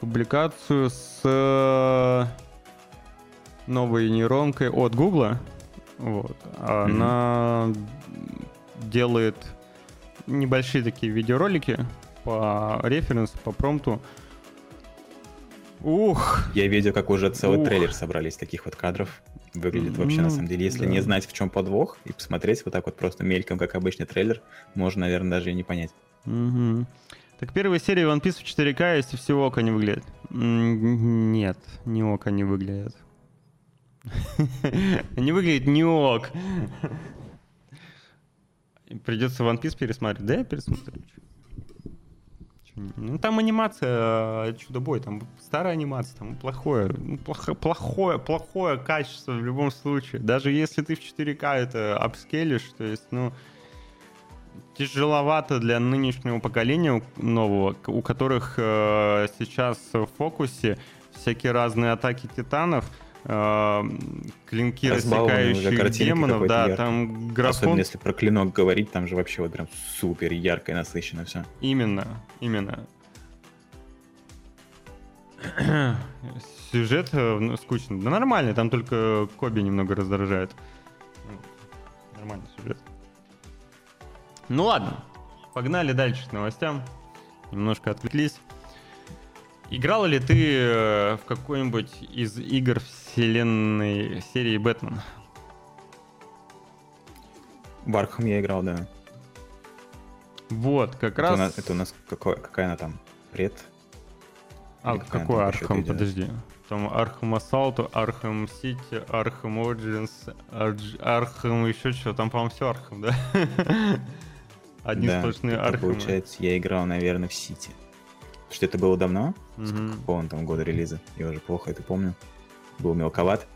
публикацию с э, новой нейронкой от Гугла. Вот. Она делает небольшие такие видеоролики по референсу, по промпту. Ух, Я видел, как уже целый Ух. трейлер собрали из таких вот кадров. Выглядит вообще, на Ну, самом деле, если да. не знать, в чем подвох, и посмотреть вот так вот просто мельком, как обычный трейлер, можно, наверное, даже и не понять. Мгм. Так первая серия One Piece в 4К, если все око не выглядит. Нет, не око не выглядит. Не выглядит не ок. Придется One Piece пересматривать. Да, я пересмотрю. Ну, там анимация э, чудо-бой, там старая анимация, там плохое, ну, плохо- плохое, плохое качество в любом случае. Даже если ты в 4К это апскейлишь, то есть, ну, тяжеловато для нынешнего поколения нового, у которых э, сейчас в фокусе всякие разные атаки титанов, э, клинки, картинки демонов, да, яркий. там графон Особенно если про клинок говорить, там же вообще вот прям супер ярко и насыщенно все. Именно, именно. Сюжет э, ну, скучный. Да нормальный, там только Коби немного раздражает. Ну, Нормальный сюжет. Ну ладно, погнали дальше к новостям. Немножко отвлеклись. Играл ли ты э, в какой-нибудь из игр вселенной серии Бэтмен? В Архам я играл, да. Вот, как Это раз... у нас, это у нас какой- какая она там? Пред? А Или какой Архам? Подожди. Там Архам Assault, Архам Сити, Архам Ардж- Архам еще что. Там, по-моему, все Архам, да? Одни да, сплошные Arkham ы. получается, я играл, наверное, в Сити. Потому Что это было давно? С Мгм. какого там года релиза? Я уже плохо это помню. Был мелковат.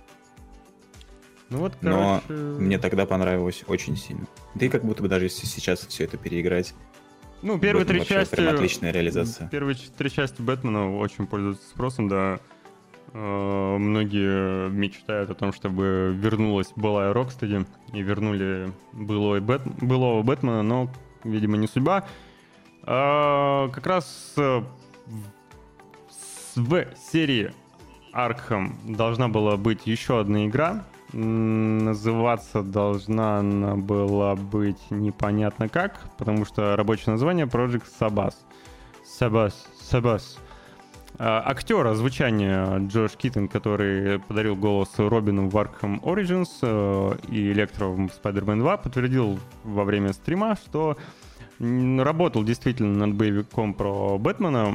Ну вот, Но короче... Мне тогда понравилось очень сильно. Да и как будто бы даже если сейчас все это переиграть, Ну, первые Бэтмен три части... прям отличная реализация. Первые три части Бэтмена очень пользуются спросом, да. Э, Многие мечтают о том, чтобы вернулась былая Rocksteady и вернули былой Бэт... былого Бэтмена, но, видимо, не судьба. А, Как раз э, в- серии Arkham должна была быть еще одна игра. Называться должна она была быть непонятно как, потому что рабочее название Project Sabbath. Sabbath, Sabbath. А, Актер озвучания Джош Киттон, который подарил голос Робину в Arkham Origins э, и Электро в Spider-Man 2, подтвердил во время стрима, что работал действительно над боевиком про Бэтмена.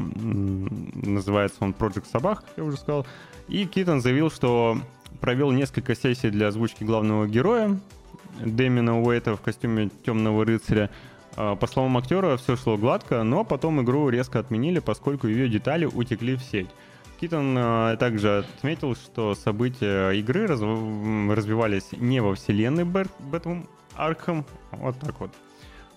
Называется он Project Sabah, как я уже сказал. И Китон заявил, что провел несколько сессий для озвучки главного героя, Дэмина Уэйта в костюме темного рыцаря. А, по словам актера, все шло гладко, но потом игру резко отменили, поскольку ее детали утекли в сеть. Китон а, также отметил, что события игры раз, развивались не во вселенной Бэтмен Арkham, вот так вот,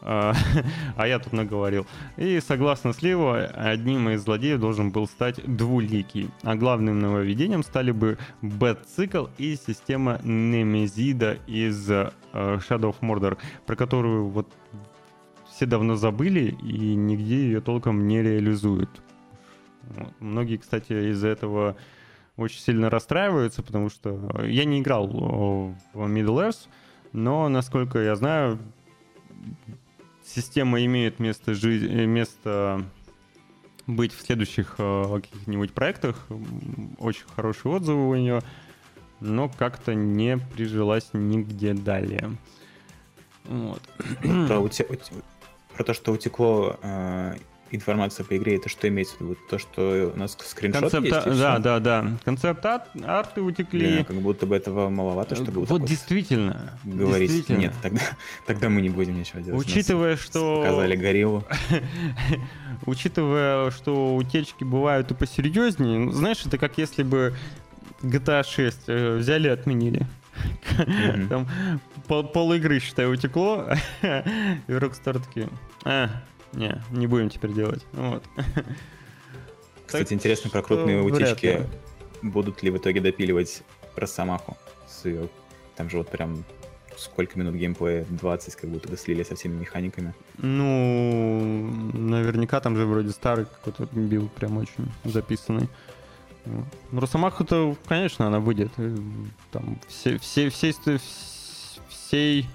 а, а я тут наговорил. И согласно сливу, одним из злодеев должен был стать двуликий. А главным нововведением стали бы Бэт-цикл и система Немезида из uh, Shadow of Mordor, про которую вот все давно забыли и нигде ее толком не реализуют. Многие, кстати, из-за этого очень сильно расстраиваются, потому что я не играл в Middle Earth, но, насколько я знаю, система имеет место, жить, э, место быть в следующих э, каких-нибудь проектах. Очень хорошие отзывы у нее, но как-то не прижилась нигде далее. Вот. Про, про то, что утекло э, информация по игре, это что имеется в виду? То, что у нас скриншот Концепт, есть? Да, да, да. Концепт арт, арты утекли. Да, как будто бы этого маловато, чтобы Вот вот действительно. Говорить. Действительно. Нет, тогда, тогда мы не будем ничего делать. Учитывая, нас что... Показали гориллу. Учитывая, что утечки бывают и посерьезнее, ну, знаешь, это как если бы GTA 6 э, взяли и отменили. Там пол, пол игры, считай, утекло, и Rockstar такие, а, не, не будем теперь делать. Вот. Кстати, так интересно про крупные утечки. Будут ли в итоге допиливать Росомаху с ее... Там же вот прям сколько минут геймплея? 20, как будто бы слили со всеми механиками. Ну, наверняка там же вроде старый какой-то билд, прям очень записанный. Ну, Росомаху-то, конечно, она выйдет. Там все, все, все, все, всей,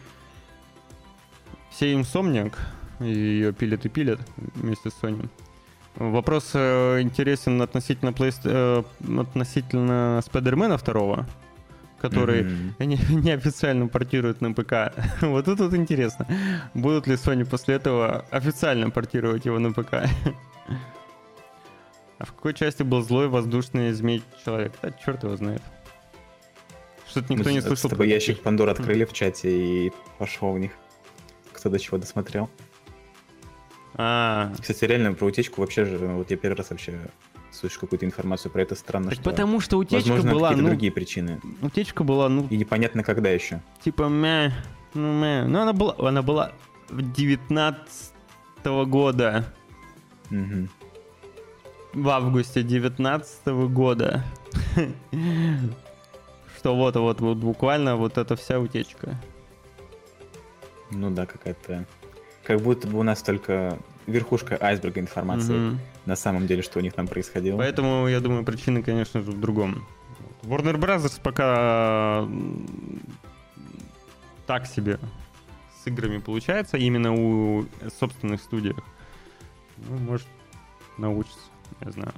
всей Insomniac ее пилят и пилят вместе с Sony. Вопрос э, интересен относительно, плей... э, относительно Спайдермена второго, который mm-hmm. не, неофициально портируют на ПК. вот тут вот интересно, будут ли Sony после этого официально портировать его на ПК. а в какой части был злой воздушный змей-человек? Да, черт его знает. Что-то никто Мы не слышал. С тобой ящик Пандор открыли в чате и пошел в них. Кто до чего досмотрел. А. Кстати, реально про утечку вообще же, вот я первый раз вообще слышу какую-то информацию про это странно. Так что, потому что утечка возможно, была, ну, другие причины. Утечка была, ну... И непонятно когда еще. Типа, мя, ну, мя. Ну, она была, она была в 19 -го года. Угу. В августе 19 -го года. Что вот, вот, вот буквально вот эта вся утечка. Ну да, какая-то как будто бы у нас только верхушка айсберга информации mm-hmm. на самом деле, что у них там происходило. Поэтому, я думаю, причина, конечно же, в другом. Warner Brothers пока так себе с играми получается, именно у собственных студиях. Ну, может, научится, я знаю.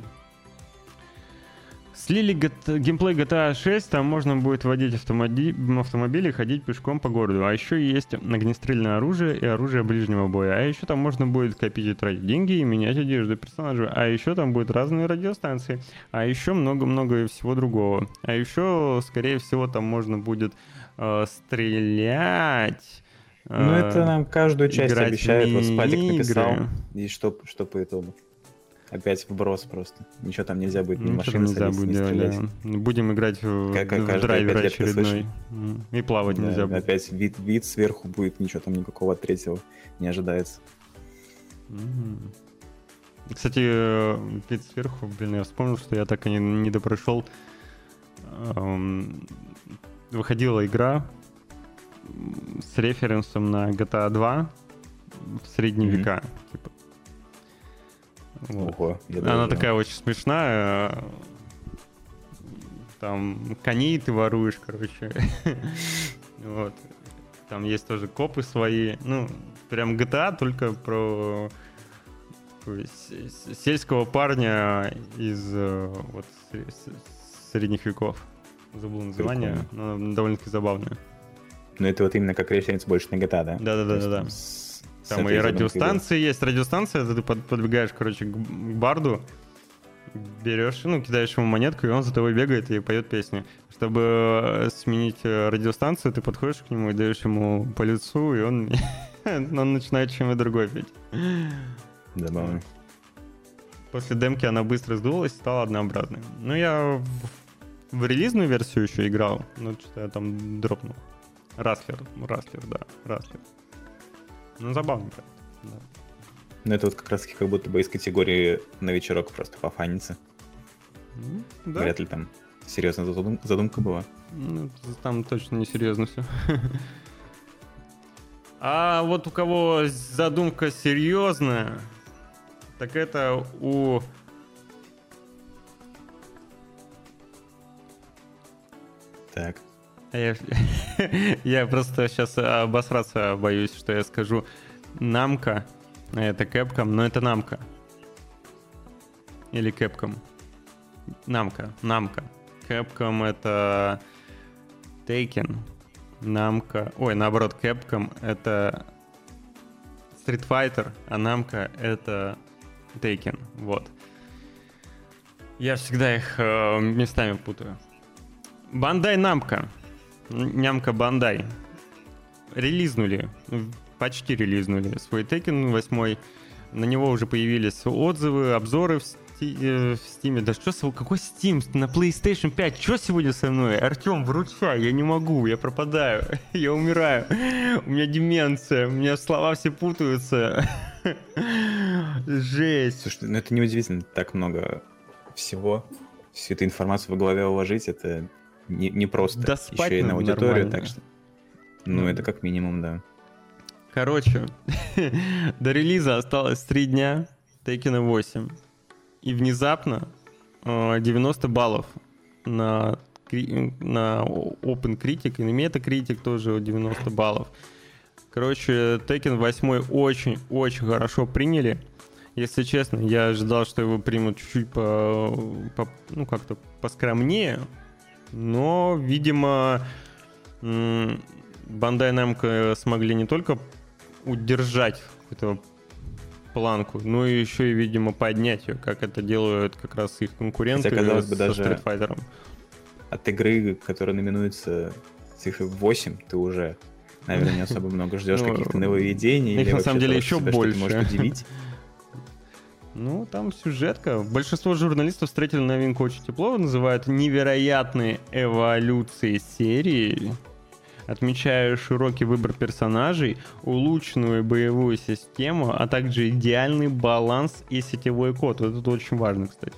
Слили геймплей GTA 6, там можно будет водить автомоби... автомобили и ходить пешком по городу. А еще есть огнестрельное оружие и оружие ближнего боя. А еще там можно будет копить и тратить деньги и менять одежду персонажа. А еще там будут разные радиостанции. А еще много-много всего другого. А еще, скорее всего, там можно будет э, стрелять. Ну, это нам каждую часть обещают. Вот Спадик написал. И что, что по итогу? Опять вброс просто. Ничего там нельзя будет, ни машины нельзя будет делать, да. Будем играть в, как, в драйвер очередной. И плавать да, нельзя будет. Опять вид, вид сверху будет, ничего там никакого от третьего не ожидается. Кстати, э, вид сверху, блин, я вспомнил, что я так и не, не допрошел. Выходила игра с референсом на GTA 2 в средние mm-hmm. века. Типа, вот. Ого, Она такая очень смешная. Там коней ты воруешь, короче. вот. Там есть тоже копы свои. Ну, прям GTA, только про сельского парня из э, вот, средних веков. Забыл название, Прикольно. но довольно-таки забавное. Ну, это вот именно как референс больше на GTA, да? Да-да-да. Там и радиостанции есть. Радиостанция, ты подбегаешь, короче, к барду, берешь, ну, кидаешь ему монетку, и он за тобой бегает и поет песни. Чтобы э, сменить э, радиостанцию, ты подходишь к нему и даешь ему по лицу, и он, он начинает чем-то другой петь. Забавно. После демки она быстро сдулась, стала однообразной. Ну, я в, в релизную версию еще играл, но что-то я там дропнул. Раслер, Раслер, да, Раслер. Ну, забавный проект, да. Ну, это вот как раз как будто бы из категории на вечерок просто пофаниться. Ну, да. Вряд ли там серьезная задум- задумка была. Ну, там точно не серьезно все. А вот у кого задумка серьезная, так это у... Так. А Я, я просто сейчас обосраться боюсь, что я скажу Намка. Это Capcom, но это Намка. Или Capcom. Намка, Намка. Capcom это Taken. Намка... Ой, наоборот, Capcom это Street Fighter, а Намка это Taken. Вот. Я всегда их э, местами путаю. Бандай Намка. Нямка Бандай. Релизнули. Почти релизнули свой Tekken 8. На него уже появились отзывы, обзоры в, сти- э, в Steam. Да что, с- какой Steam? На PlayStation 5. Что сегодня со мной? Артем, выручай, я не могу, я пропадаю, я умираю. У меня деменция, у меня слова все путаются. Жесть. Слушай, ну это неудивительно, так много всего. Всю эту информацию в голове уложить, это не, не просто. Да Еще и на аудиторию, нормально. так что... Ну, это как минимум, да. Короче, до релиза осталось 3 дня, Tekken 8. И внезапно э, 90 баллов на, на Open Critic и на Metacritic тоже 90 баллов. Короче, Tekken 8 очень-очень хорошо приняли. Если честно, я ожидал, что его примут чуть-чуть по, по- ну, как-то поскромнее. Но, видимо, Bandai Namco смогли не только удержать какую-то планку, но и еще и, видимо, поднять ее, как это делают как раз их конкуренты Хотя, казалось бы, со даже- Street Fighter. От игры, которая номинуется цифрой 8, ты уже, наверное, не особо много ждешь Ну, каких-то нововведений. их на самом деле еще больше. может удивить. Ну, там сюжетка. Большинство журналистов встретили новинку очень тепло, называют невероятные эволюции серии. Отмечая широкий выбор персонажей, улучшенную боевую систему, а также идеальный баланс и сетевой код. Вот Это очень важно, кстати.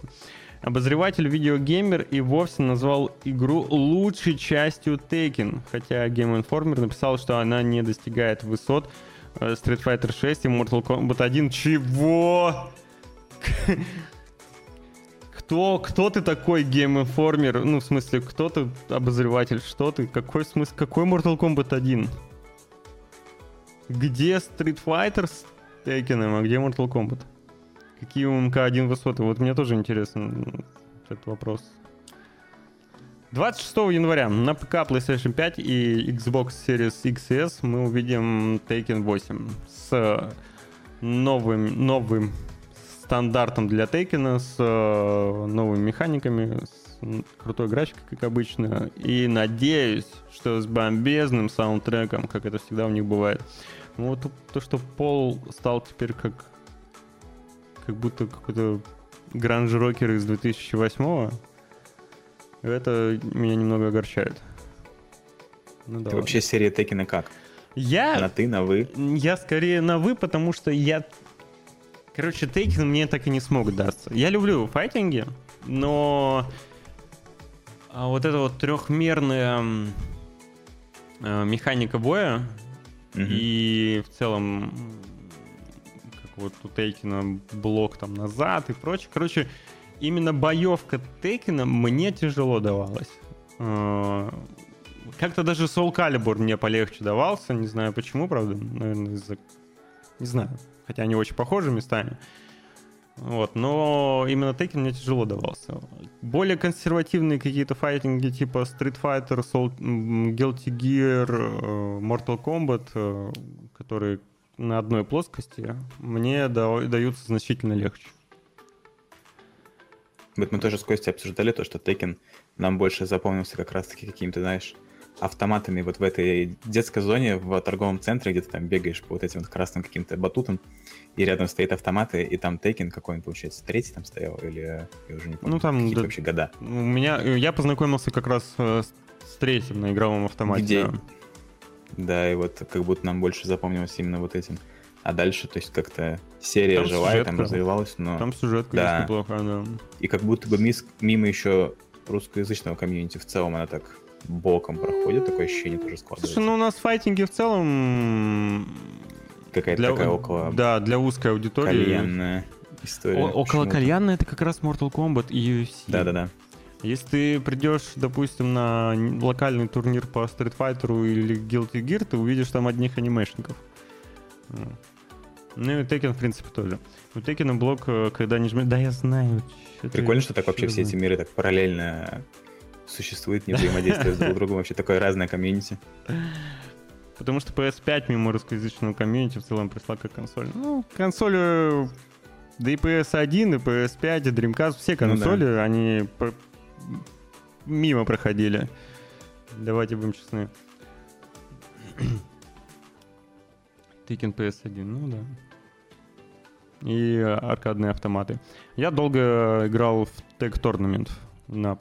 Обозреватель видеогеймер и вовсе назвал игру лучшей частью Taken, хотя Game Informer написал, что она не достигает высот э, Street Fighter 6 и Mortal Kombat 1. Чего? Кто, кто ты такой Informer? Ну, в смысле, кто ты обозреватель? Что ты? Какой смысл? Какой Mortal Kombat 1? Где Street Fighter с Tekken, а где Mortal Kombat? Какие у МК-1 высоты? Вот мне тоже интересно м, этот вопрос. 26 января на ПК, PlayStation 5 и Xbox Series X и S мы увидим Taken 8 с новым, новым стандартом для Taken, с э, новыми механиками, с крутой графикой, как обычно. И надеюсь, что с бомбезным саундтреком, как это всегда у них бывает. Ну, Вот то, что Пол стал теперь как как будто какой-то гранж-рокер из 2008 это меня немного огорчает. Ну, да Ты ладно. вообще серия Текина как? Я На ты, на вы? я скорее на вы, потому что я... Короче, Тейкен мне так и не смог даться. Я люблю файтинги, но а, вот эта вот трехмерная э, механика боя Мгм. и в целом как вот у Тейкина блок там назад и прочее. Короче, именно боевка Тейкина мне тяжело давалась. Э, Как-то даже Soul Calibur мне полегче давался, не знаю почему, правда, наверное, из-за... Не знаю, хотя они очень похожи местами. Вот, но именно Tekken мне тяжело давался. Более консервативные какие-то файтинги типа Street Fighter, Soul, Guilty Gear, э, Mortal Kombat, э, которые на одной плоскости, мне да- даются значительно легче. Вот мы тоже с Костей обсуждали то, что Tekken нам больше запомнился как раз-таки какими-то, знаешь, автоматами вот в этой детской зоне в торговом центре, где ты там бегаешь по вот этим вот красным каким-то батутам, и рядом стоит автоматы, и там Tekken какой он, получается, третий там стоял, или я уже не помню, Ну, там, да. вообще года. У меня, я познакомился как раз э, с третьим на игровом автомате. Где? да. Да, и вот как будто нам больше запомнилось именно вот этим. А дальше, то есть как-то серия Там живая, там сюжетка. развивалась, но... Там сюжетка Да. неплохая, да. И как будто бы мимо еще русскоязычного комьюнити в целом она так боком проходит, такое ощущение тоже складывается. Слушай, ну у нас файтинги в целом Какая-то для, такая около да, для узкой аудитории. кальянная история. О- около кальянной это как раз Mortal Kombat и UFC. Да-да-да. Если ты придешь, допустим, на локальный турнир по Street Fighter или Guilty Gear, ты увидишь там одних анимешников. Ну и Tekken, в принципе, тоже. У Tekken блок, э, когда не жмешь... Да, я знаю. чё ты- Прикольно, что так вообще все эти миры так параллельно существуют, не взаимодействуют друг с другом. Вообще такое разное комьюнити. Потому что PS5 мимо русскоязычного комьюнити в целом пришла как консоль. Ну, консоль... Да и PS1, и PS5, и Dreamcast, все Ну да. консоли, они по- мимо проходили. Давайте будем честны. Tekken PS1, ну да. И аркадные автоматы. Я долго играл в Tag Tournament на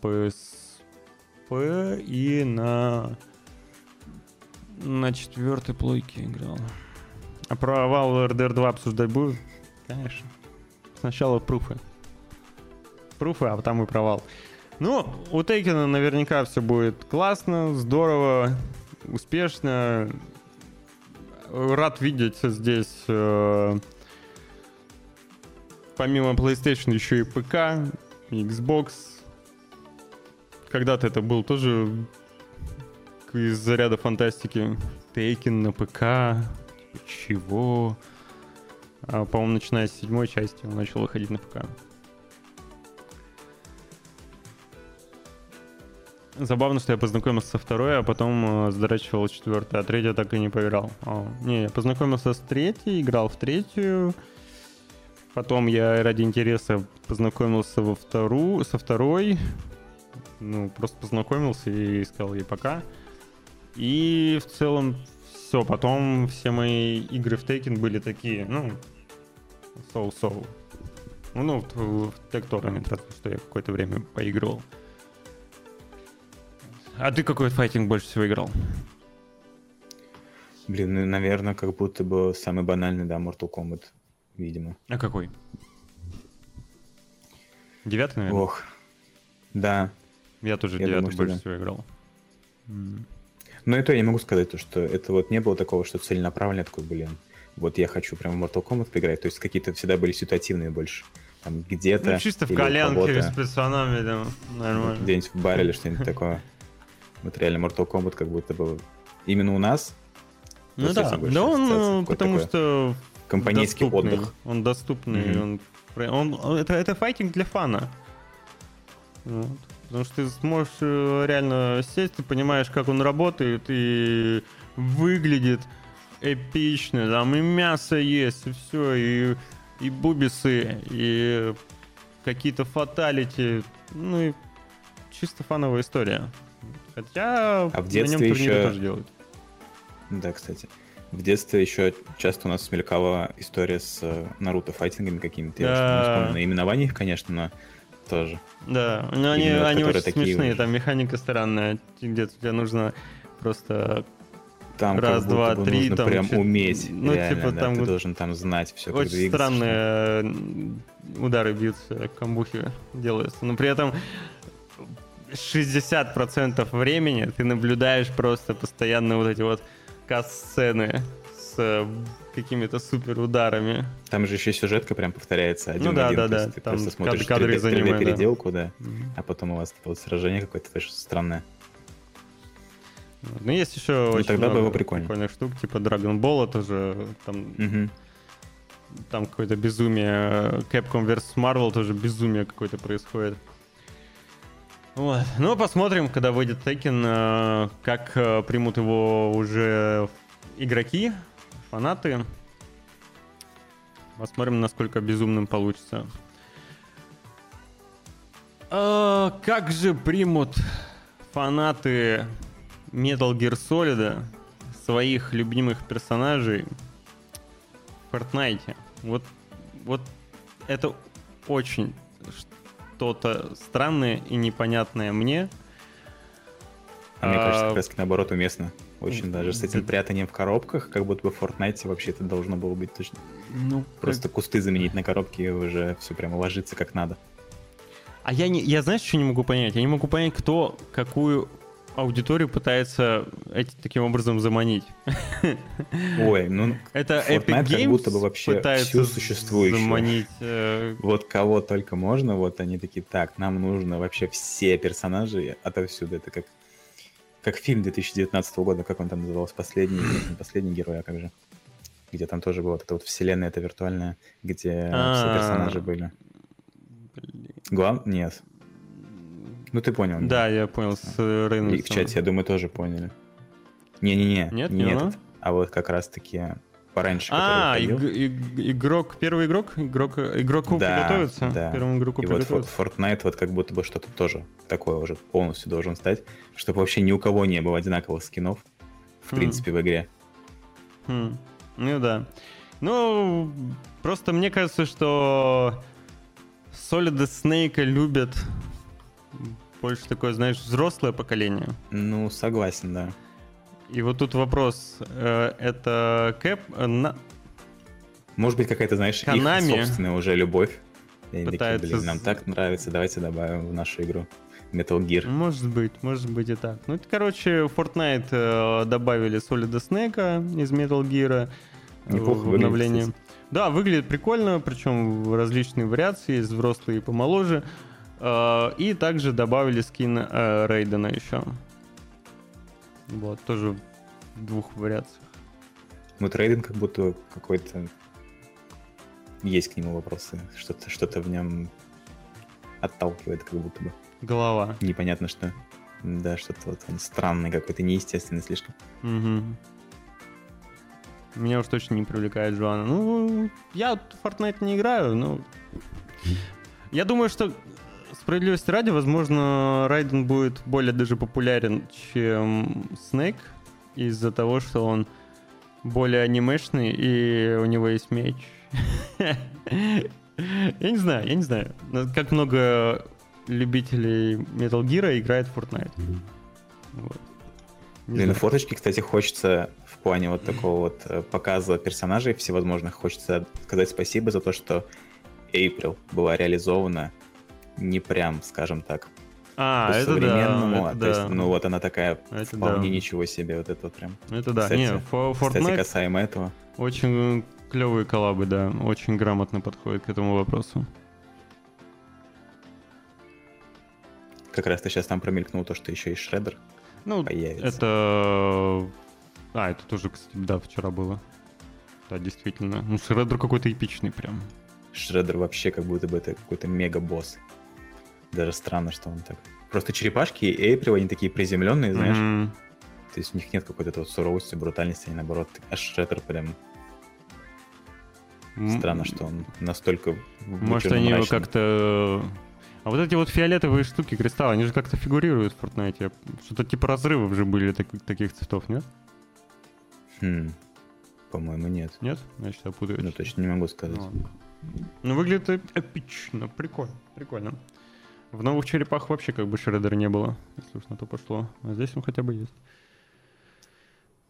PSP и на на четвертой плойке играл. А про Valve RDR 2 обсуждать будут? Конечно. Сначала пруфы. Пруфы, а потом и провал. Ну, у Тейкена наверняка все будет классно, здорово, успешно. Рад видеть здесь э, помимо PlayStation еще и ПК, Xbox. Когда-то это был тоже из заряда фантастики. Тейкен на ПК. Чего? А, по-моему, начиная с седьмой части он начал выходить на ПК. Забавно, что я познакомился со второй, а потом э, сдрачивал четвертую, а третью так и не поиграл. О, не, я познакомился с третьей, играл в третью. Потом я ради интереса познакомился во вторую, со второй. Ну, просто познакомился и сказал ей пока. И в целом все. Потом все мои игры в Tekken были такие, ну, соу-соу. Ну, в, в Tag Tournament, разве что я какое-то время поигрывал. А ты какой файтинг больше всего играл? Блин, ну, наверное, как будто бы самый банальный, да, Mortal Kombat, видимо. А какой? Девятый, наверное? Ох. Да. Я тоже я девятый думаю, больше да. всего играл. Но это я не могу сказать, то, что это вот не было такого, что целенаправленно такой, блин, вот я хочу прям в Mortal Kombat поиграть. То есть какие-то всегда были ситуативные больше. Там где-то... Ну, чисто в коленке с пацанами, там, нормально. Где-нибудь в баре или что-нибудь такое. Вот реально Mortal Kombat как будто бы именно у нас Ну да, да он, какой-то потому что компанейский отдых. Он доступный, он, он- это, это файтинг для фана. Вот. Потому что ты сможешь э, реально сесть, ты понимаешь, как он работает, и выглядит эпично, там и мясо есть, и все, и, и бубисы, и какие-то фаталити, ну и чисто фановая история. Хотя А в на детстве нем турниры еще- тоже делают. Да, кстати. В детстве еще часто у нас смелькала история с э, Наруто файтингами какими-то. Я уж не Да. вспомню наименование их, конечно, но тоже. Да, но они, Именно, они очень такие смешные, уже. там механика странная, где тебе нужно просто Там Раз, два, бы три, нужно там прям уметь. ну, реально, типа, да, там ты вот должен там знать все, очень странные м, удары бьются, камбухи делаются, но при этом 60% времени ты наблюдаешь просто постоянно вот эти вот касс-сцены с э, какими-то супер ударами. Там же еще сюжетка прям повторяется один Ну да, один. да, да, есть Ты там просто смотришь кадры 3D, из аниме, да. переделку, да. А потом у вас вот сражение какое-то тоже странное. Ну, есть еще очень тогда много было прикольно. прикольных штук, типа Dragon Ball тоже, там Мгм. там какое-то безумие. Capcom vs Marvel тоже безумие какое-то происходит. Вот. Ну, посмотрим, когда выйдет Tekken, э, как э, примут его уже игроки, фанаты. Посмотрим, насколько безумным получится. А, как же примут фанаты Metal Gear Solid своих любимых персонажей в Fortnite? Вот, вот это очень что-то странное и непонятное мне. А мне А, кажется, как раз наоборот уместно. Очень даже с этим прятанием в коробках, как будто бы в Fortnite вообще это должно было быть точно. Ну, Просто кусты заменить на коробки и уже все прямо ложится как надо. А я не, я знаешь, что не могу понять? Я не могу понять, кто какую аудиторию пытается эти, таким образом заманить. Ой, ну Это Fortnite Epic как Games будто бы вообще пытается всю существующую. заманить. э, вот кого только можно, вот они такие, так, нам нужно вообще все персонажи отовсюду. Это как, как фильм 2019 года, как он там назывался, последний, нет, не последний герой, а как же? Где там тоже была вот эта вот вселенная, это виртуальная, где все А. персонажи были. Глав... Нет. Ну ты понял. Да, я понял, с э, И в Рейнольдсом. чате, я думаю, тоже поняли. Не-не-не. Нет, не не этот. оно? А вот как раз-таки пораньше, А, иг- иг- игрок, первый игрок, игрок, игроку Да, приготовиться, да. первому игроку И вот приготовиться. Fortnite вот как будто бы что-то тоже такое уже полностью должен стать, чтобы вообще ни у кого не было одинаковых скинов, в Хм. принципе, в игре. Хм, Ну да. Ну, просто мне кажется, что Solid Snake любят больше такое, знаешь, взрослое поколение. Ну, согласен, да. И вот тут вопрос. э, Это Кэп... э, на- Может быть, какая-то, знаешь, Konami их собственная уже любовь. И они такие, пытается блин, нам так нравится, давайте добавим в нашу игру Metal Gear. Может быть, может быть и так. Ну, это, короче, Fortnite э, добавили Solid Snake из Metal Gear. э, Неплохо в выглядит, обновлении. кстати. Да, выглядит прикольно, причем в различные вариации, есть взрослые и помоложе. Э, И также добавили скин э, Рейдена еще. Вот, тоже в двух вариациях. Ну, трейдинг как будто какой-то... Есть к нему вопросы. Что-то что в нем отталкивает, как будто бы. Голова. Непонятно что. Да, что-то вот он странный какой-то, неестественный слишком. Мгм. Меня уж точно не привлекает Джоанна. Ну, я в Fortnite не играю, но... Я думаю, что справедливости ради, возможно, Райден будет более даже популярен, чем Снейк, из-за того, что он более анимешный и у него есть меч. Я не знаю, я не знаю, как много любителей Metal Gear играет в Fortnite. Вот. Ну знаю. фоточки, кстати, хочется в плане вот такого вот э, показа персонажей всевозможных, хочется сказать спасибо за то, что April была реализована не прям, скажем так, А, это по-современному, да, а это то есть, да. ну вот она такая Это вполне да. ничего себе, вот это вот прям. Это да. Кстати- не, Фо- Кстати, Fortnite касаемо этого, очень клевые коллабы, да, очень грамотно подходит к этому вопросу. как раз ты сейчас там промелькнул то, что еще и Шредер Ну, появится. это... А, это тоже, кстати, да, вчера было. Да, действительно. Ну, Шреддер какой-то эпичный прям. Шредер вообще как будто бы это какой-то мега-босс. Даже странно, что он так. Просто черепашки и Эйприл, они такие приземленные, знаешь. Мгм. То есть у них нет какой-то вот суровости, брутальности, они наоборот. А Шредер прям странно, что он настолько Может, они его как-то... А вот эти вот фиолетовые штуки, кристаллы, они же как-то фигурируют в Fortnite. Что-то типа разрывов же были так- таких цветов, нет? Хм, по-моему, нет. Нет? Значит, я путаюсь. Ну, точно не могу сказать. Ну, ладно. Ну, выглядит эп- эпично, прикольно, прикольно. В новых черепах вообще как бы Шреддера не было, если уж на то пошло. А здесь он хотя бы есть.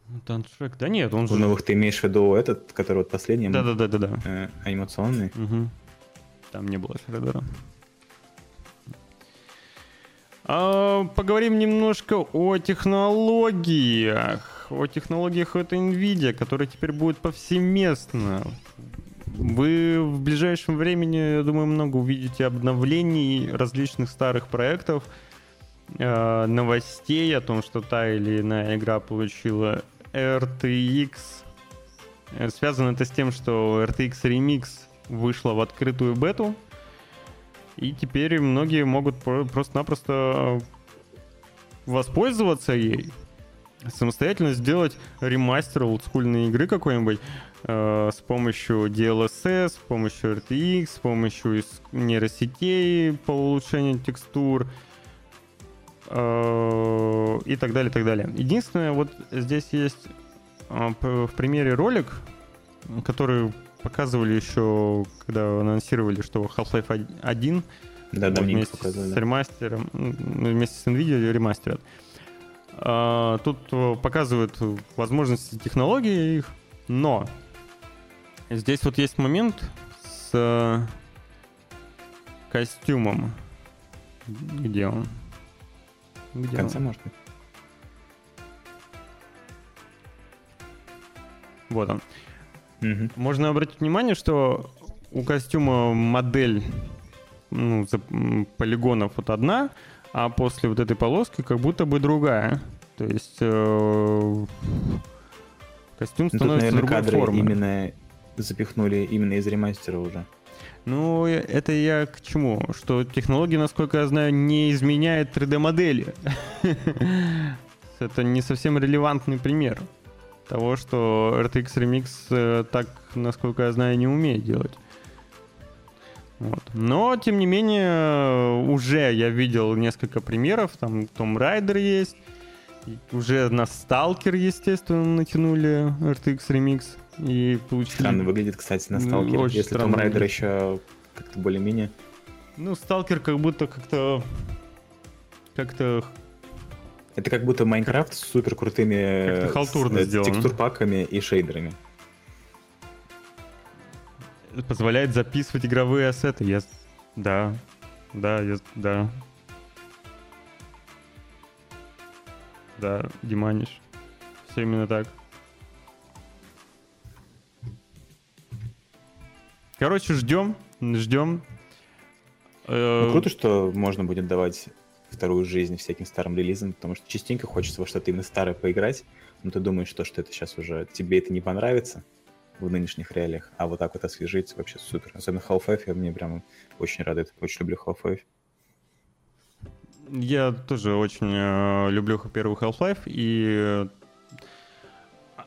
Ну, Таншрек. Да нет, он У же... новых ты имеешь в виду этот, который вот последний, Да-да-да-да-да. э, анимационный? Мгм. Там не было Шреддера. А, поговорим немножко о технологиях. О технологиях от NVIDIA, которые теперь будут повсеместно. Вы в ближайшем времени, я думаю, много увидите обновлений различных старых проектов, э, новостей о том, что та или иная игра получила RTX. Э, Связано это с тем, что RTX Remix вышла в открытую бету, и теперь многие могут про- просто-напросто воспользоваться ей, самостоятельно сделать ремастер олдскульной игры какой-нибудь. Э, с помощью DLSS, с помощью RTX, с помощью нейросетей по улучшению текстур э, и так далее, так далее. Единственное, вот здесь есть э, в примере ролик, который показывали еще, когда анонсировали, что Half-Life 1 да, вот вместе с ремастером, вместе с NVIDIA ремастерят. Тут показывают возможности технологии их, но здесь вот есть момент с э, костюмом. Где он? Где В конце, он? может быть. Вот он. Угу. Можно обратить внимание, что у костюма модель ну, полигонов вот одна, а после вот этой полоски как будто бы другая. То есть э, костюм становится ну, Тут, наверное, другой кадры формы. именно запихнули именно из ремастера уже. Ну, это я к чему? Что технология, насколько я знаю, не изменяет 3D-модели. Это не совсем релевантный пример того, что RTX Remix э, так, насколько я знаю, не умеет делать. Вот. Но, тем не менее, уже я видел несколько примеров. Там Том Райдер есть. Уже на Сталкер, естественно, натянули RTX Remix. И получили... Странно выглядит, кстати, на Сталкер. Очень Если Том Райдер еще как-то более-менее... Ну, Сталкер как будто как-то... Как-то это как будто Майнкрафт с супер крутыми с, с текстурпаками и шейдерами позволяет записывать игровые ассеты. Я... Да, да, я... да. Да, Диманиш. Все именно так. Короче, ждем, ждем. Ну, круто, что можно будет давать вторую жизнь всяким старым релизам, потому что частенько хочется во что-то именно старое поиграть, но ты думаешь, что, что это сейчас уже тебе это не понравится, в нынешних реалиях. А вот так вот освежить вообще супер. Особенно Half-Life я мне прям очень радует. Очень люблю Half-Life. Я тоже очень э, люблю первый Half-Life и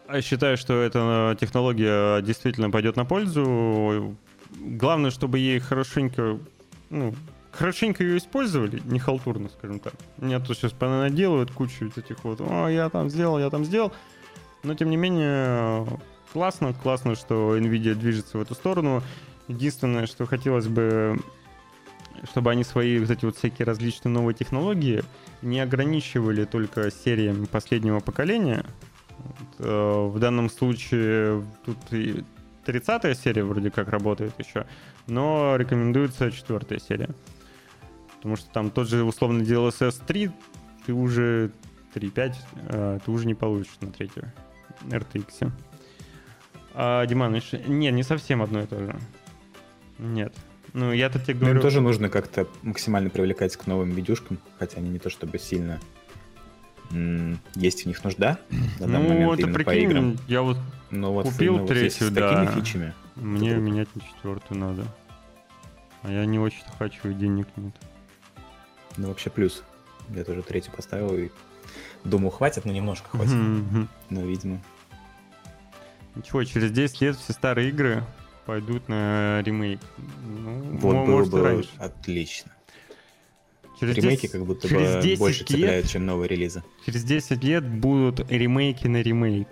э, считаю, что эта технология действительно пойдет на пользу. Главное, чтобы ей хорошенько, ну, хорошенько ее использовали, не халтурно, скажем так. Нет, то сейчас понаделают кучу этих вот, о, я там сделал, я там сделал. Но, тем не менее, классно, классно, что Nvidia движется в эту сторону. Единственное, что хотелось бы, чтобы они свои вот эти вот всякие различные новые технологии не ограничивали только сериями последнего поколения. Э, в данном случае тут 30-я серия вроде как работает еще, но рекомендуется четвертая серия. Потому что там тот же условный DLSS 3, ты уже 3.5, э, ты уже не получишь на третью RTX. А, Диманыч, нет, не совсем одно и то же. Нет. Ну, я-то тебе говорю... им тоже нужно как-то максимально привлекать к новым видюшкам, хотя они не то чтобы сильно... есть в них нужда на данный ну, момент это прикинь, по играм. я вот Но вот купил вот третью, да. с такими фичами. Мне это менять на четвертую надо. А я не очень хочу, и денег нет. Ну, вообще плюс. Я тоже третью поставил и думаю, хватит, но немножко хватит. Но, видимо, Ничего, через 10 лет все старые игры пойдут на ремейк. Ну, вот было бы раньше. отлично. Через Ремейки 10, как будто бы больше лет, цепляют, чем новые релизы. Через 10 лет будут ремейки на ремейк.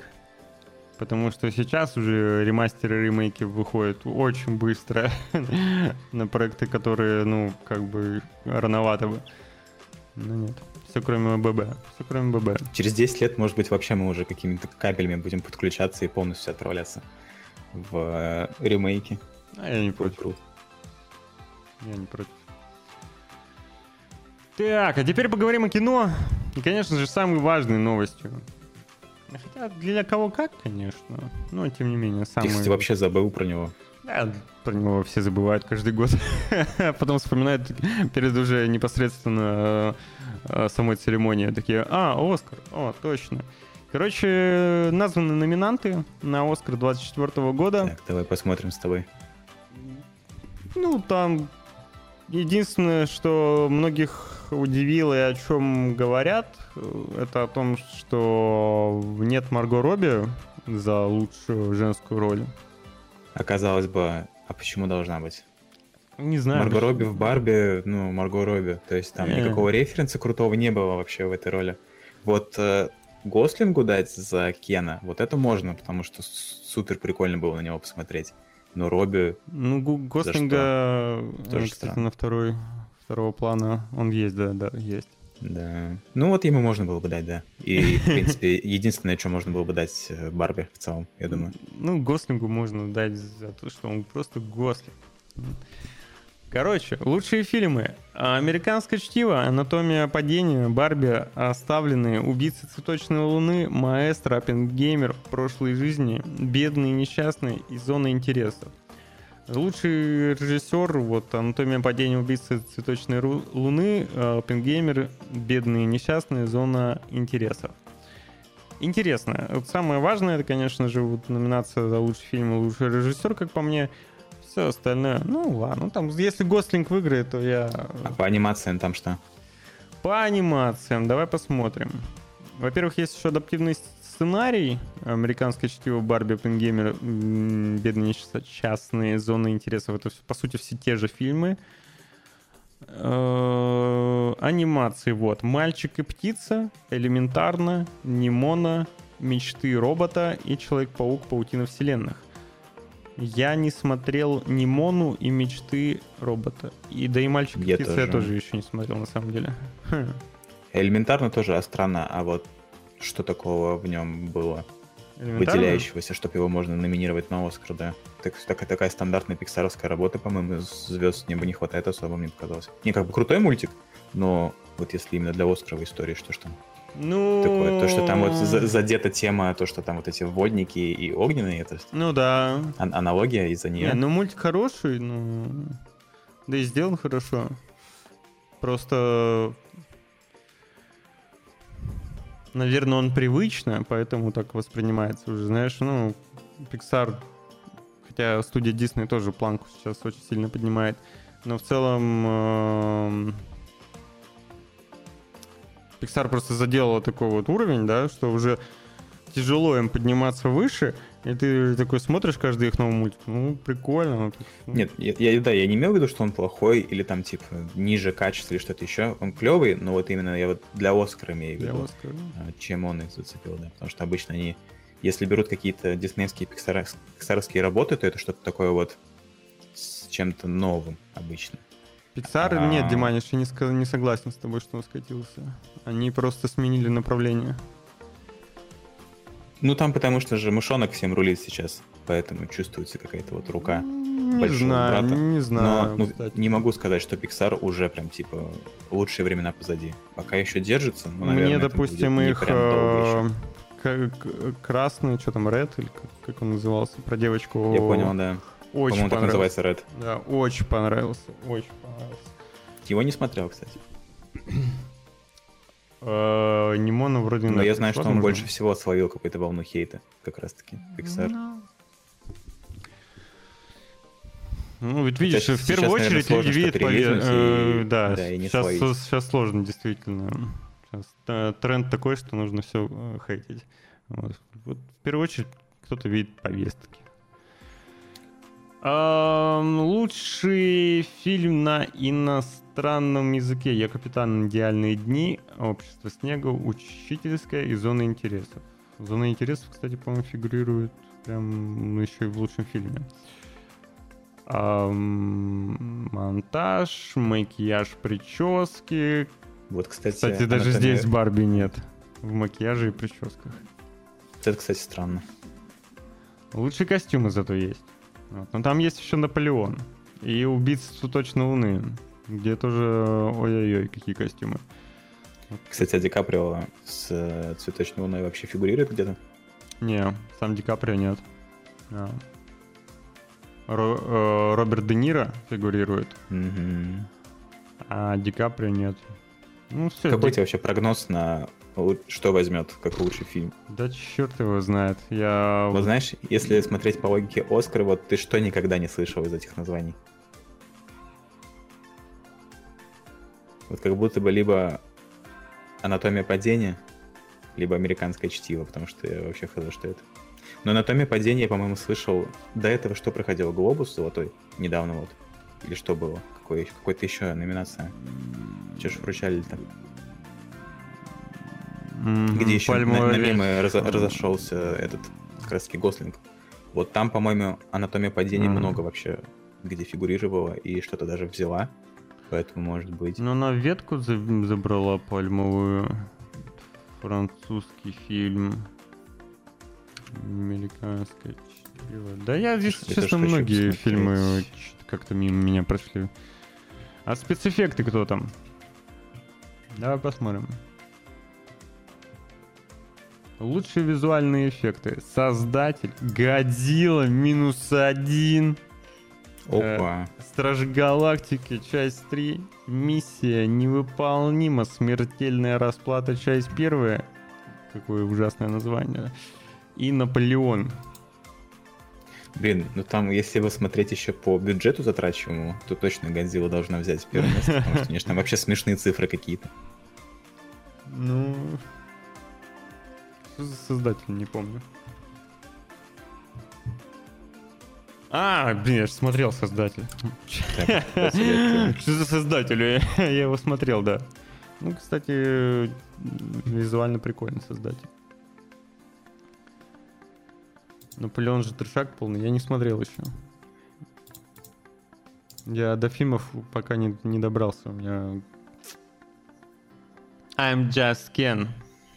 Потому что сейчас уже ремастеры ремейки выходят очень быстро на проекты, которые, ну, как бы рановато бы. Но нет. Все кроме ББ. Все кроме ББ. Через 10 лет, может быть, вообще мы уже какими-то кабелями будем подключаться и полностью отправляться в э, ремейки. А я не против. Я не против. Так, а теперь поговорим о кино. И, конечно же, самой важной новостью. Хотя для кого как, конечно. Но, тем не менее, самый... Ты, кстати, вообще забыл про него. Да, про него все забывают каждый год. Потом вспоминают перед уже непосредственно э, самой церемонии. Такие, а, Оскар, о, точно. Короче, названы номинанты на Оскар 24 года. Так, давай посмотрим с тобой. Ну, там единственное, что многих удивило и о чем говорят, это о том, что нет Марго Робби за лучшую женскую роль. Оказалось бы, а почему должна быть? Не знаю. Марго Робби в Барби, ну, Марго Робби. То есть там Не. никакого референса крутого не было вообще в этой роли. Вот э, Гослингу дать за Кена, вот это можно, потому что супер прикольно было на него посмотреть. Но Робби, Ну, Гослинга, Тоже кстати, странно. на второй, второго плана он есть, да, да, есть. да. Ну вот ему можно было бы дать, да. И, в принципе, единственное, что можно было бы дать э, Барби в целом, я думаю. Ну, Гослингу можно дать за то, что он просто Гослинг. Короче, лучшие фильмы. Американское чтиво, Анатомия падения, Барби, Оставленные, Убийцы цветочной луны, Маэстро, Оппенгеймер, Прошлой жизни, Бедные несчастные и Зона интересов. Лучший режиссер, вот Анатомия падения, Убийцы цветочной луны, э, Оппенгеймер, Бедные несчастные, Зона интересов. Интересно. Вот самое важное, это, конечно же, вот номинация за лучший фильм и лучший режиссер, как по мне. Все остальное, ну ладно, ну там, если Гослинг выиграет, то я А по анимациям там что? по анимациям, давай посмотрим. Во-первых, есть еще адаптивный сценарий. Американское чтиво Барби, Оппенгеймер, Бедные несчастные, Зоны интересов. Это, всё, по сути, все те же фильмы. Э, Анимации, вот. Мальчик и птица, Элементарно, Нимона, Мечты робота и Человек-паук, Паутина вселенных. Я не смотрел Нимону и Мечты робота. И да и Мальчик и Я птица я тоже. тоже еще не смотрел, на самом деле. Хм. Элементарно тоже странно, а вот что такого в нем было выделяющегося, чтобы его можно номинировать на Оскар, да? Так, такая, такая стандартная пиксаровская работа, по-моему, звезд с неба не хватает особо, мне показалось. Не, как бы крутой мультик, но вот если именно для Оскаровой истории, что ж там Ну... такое? То, что там вот за- задета тема, то, что там вот эти водники и огненные, это Ну да. ан- аналогия из-за нее. Не, ну мультик хороший, ну... Да и сделан хорошо. Просто... Наверное, он привычно, поэтому так воспринимается уже. Знаешь, ну, Pixar, хотя студия Disney тоже планку сейчас очень сильно поднимает, но в целом эм, Pixar просто заделала такой вот уровень, да, что уже тяжело им подниматься выше, и ты такой смотришь каждый их новый мультик, ну, прикольно. ну, ну, Нет, я, я- да, я не имел в виду, что он плохой или там типа ниже качества или что-то еще. Он клевый, но вот именно я вот для Оскара имею в для виду. Оскара. а, чем он их зацепил, да. Потому что обычно они, если берут какие-то диснеевские пиксаровские работы, то это что-то такое вот с чем-то новым обычно. Pixar, А. нет, Диманиш, я не, не согласен с тобой, что он скатился. Они просто сменили направление. Ну там потому что же мышонок всем рулит сейчас, поэтому чувствуется какая-то вот рука. Не большого знаю, брата. не знаю. Но ну, не могу сказать, что Pixar уже прям типа лучшие времена позади. Пока еще держится, ну, наверное, Мне, допустим, их э, красный, что там, Red, или как, как он назывался, про девочку. Я понял, да. Очень По-моему, так называется Red. Да, очень понравился, очень понравился. Его не смотрел, кстати. Э, Нимона вроде Но я знаю, что он больше всего словил какую-то волну хейта, как раз-таки, Pixar. Ну, ведь видишь, Хотя в первую сейчас, наверное, очередь сложно люди видят... пове- э, и- да, да, и не сейчас, словить. сейчас сложно, действительно. Сейчас, э, тренд такой, что нужно все хейтить. Вот. Вот в первую очередь кто-то видит повестки. Ам, лучший фильм на иностранном языке. Я капитан Идеальные дни, Общество снега, Учительская и Зона интересов. Зона интересов, кстати, по-моему, фигурирует прям еще и в лучшем фильме. Ам, монтаж, макияж, прически. Вот, кстати, Кстати, даже «Анатомия». здесь Барби нет. В макияже и прическах. Это, кстати, странно. Лучшие костюмы зато есть. Вот. Но там есть еще Наполеон. И убийца цветочной луны. Где тоже ой-ой-ой, какие костюмы. Кстати, а Ди Каприо с э, цветочной луной вообще фигурирует где-то? Не, сам Ди Каприо нет. А. Ро- э, Роберт Де Ниро фигурирует, Мгм. а Ди Каприо нет. Ну все, Какой у тебя вообще прогноз на что возьмет как лучший фильм? да черт его знает. Я Вот знаешь, если смотреть по логике Оскара, вот ты что никогда не слышал из этих названий? Вот как будто бы либо «Анатомия падения», либо «Американское чтиво», потому что я вообще хз, что это. Но анатомия падения, я, по-моему, слышал до этого, что проходил Глобус золотой недавно вот. Или что было? Какой, какой-то еще номинация. Что ж вручали-то? Мгм, Где еще на, «Пальмовая на ветвь». мемы разо- разошелся этот как раз таки Гослинг. Вот там, по-моему, анатомия падения много вообще где фигурировала и что-то даже взяла. Поэтому, может быть... Ну, она ветку за- забрала пальмовую. Французский фильм. Американское чтиво. Да я, если Я честно, многие фильмы чё-то как-то мимо меня прошли. А спецэффекты кто там? Давай посмотрим. Лучшие визуальные эффекты. Создатель. Годзилла минус один. Опа! Стражи Галактики, часть 3. Миссия невыполнима. Смертельная расплата, часть 1. Какое ужасное название. И Наполеон. Блин, ну там, если его смотреть еще по бюджету затрачиваемому, то точно Годзилла должна взять первое место, потому что, конечно, там вообще смешные цифры какие-то. Ну... Что за создатель, не помню. А, блин, я же смотрел создатель. Что за создатель? Я его смотрел, да. Ну, кстати, визуально прикольный создатель. Наполеон же трешак полный, я не смотрел еще. Я до фильмов пока не, не добрался. У меня... I'm just Ken. Ну,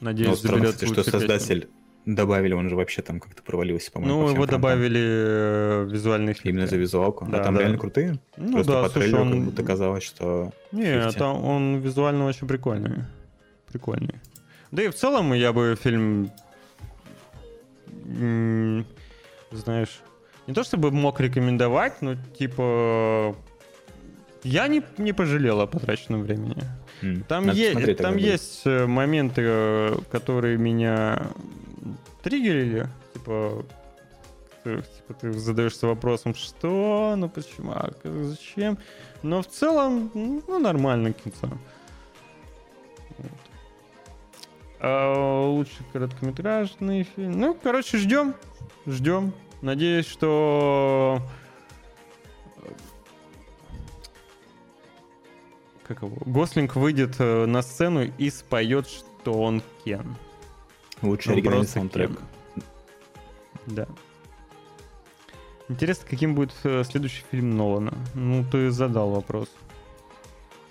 Надеюсь, странно, заберет кстати, что создатель добавили, он же вообще там как-то провалился, по-моему. по Ну, всем его добавили э, визуальные эффекты. Именно за визуалку. Да, а там да. реально крутые? Ну Просто да, по слушай, трейлеру он... как будто казалось, что... Не, 50. там он визуально очень прикольный. Прикольный. Да и в целом я бы фильм, знаешь, не то чтобы мог рекомендовать, но типа я не, не пожалел о потраченном времени. М, Там, е- там будет. есть э, моменты, э, которые меня триггерили. Типа, ты, типа, ты задаешься вопросом, что, ну почему, а зачем. Но в целом, ну, нормально кинцо. Вот. А лучший короткометражный фильм. Ну, короче, ждем. Ждем. Надеюсь, что как его, Гослинг выйдет э, на сцену и споет, что он Кен. Лучший Он оригинальный саундтрек. Да. Интересно, каким будет э, следующий фильм Нолана? Ну, ты задал вопрос.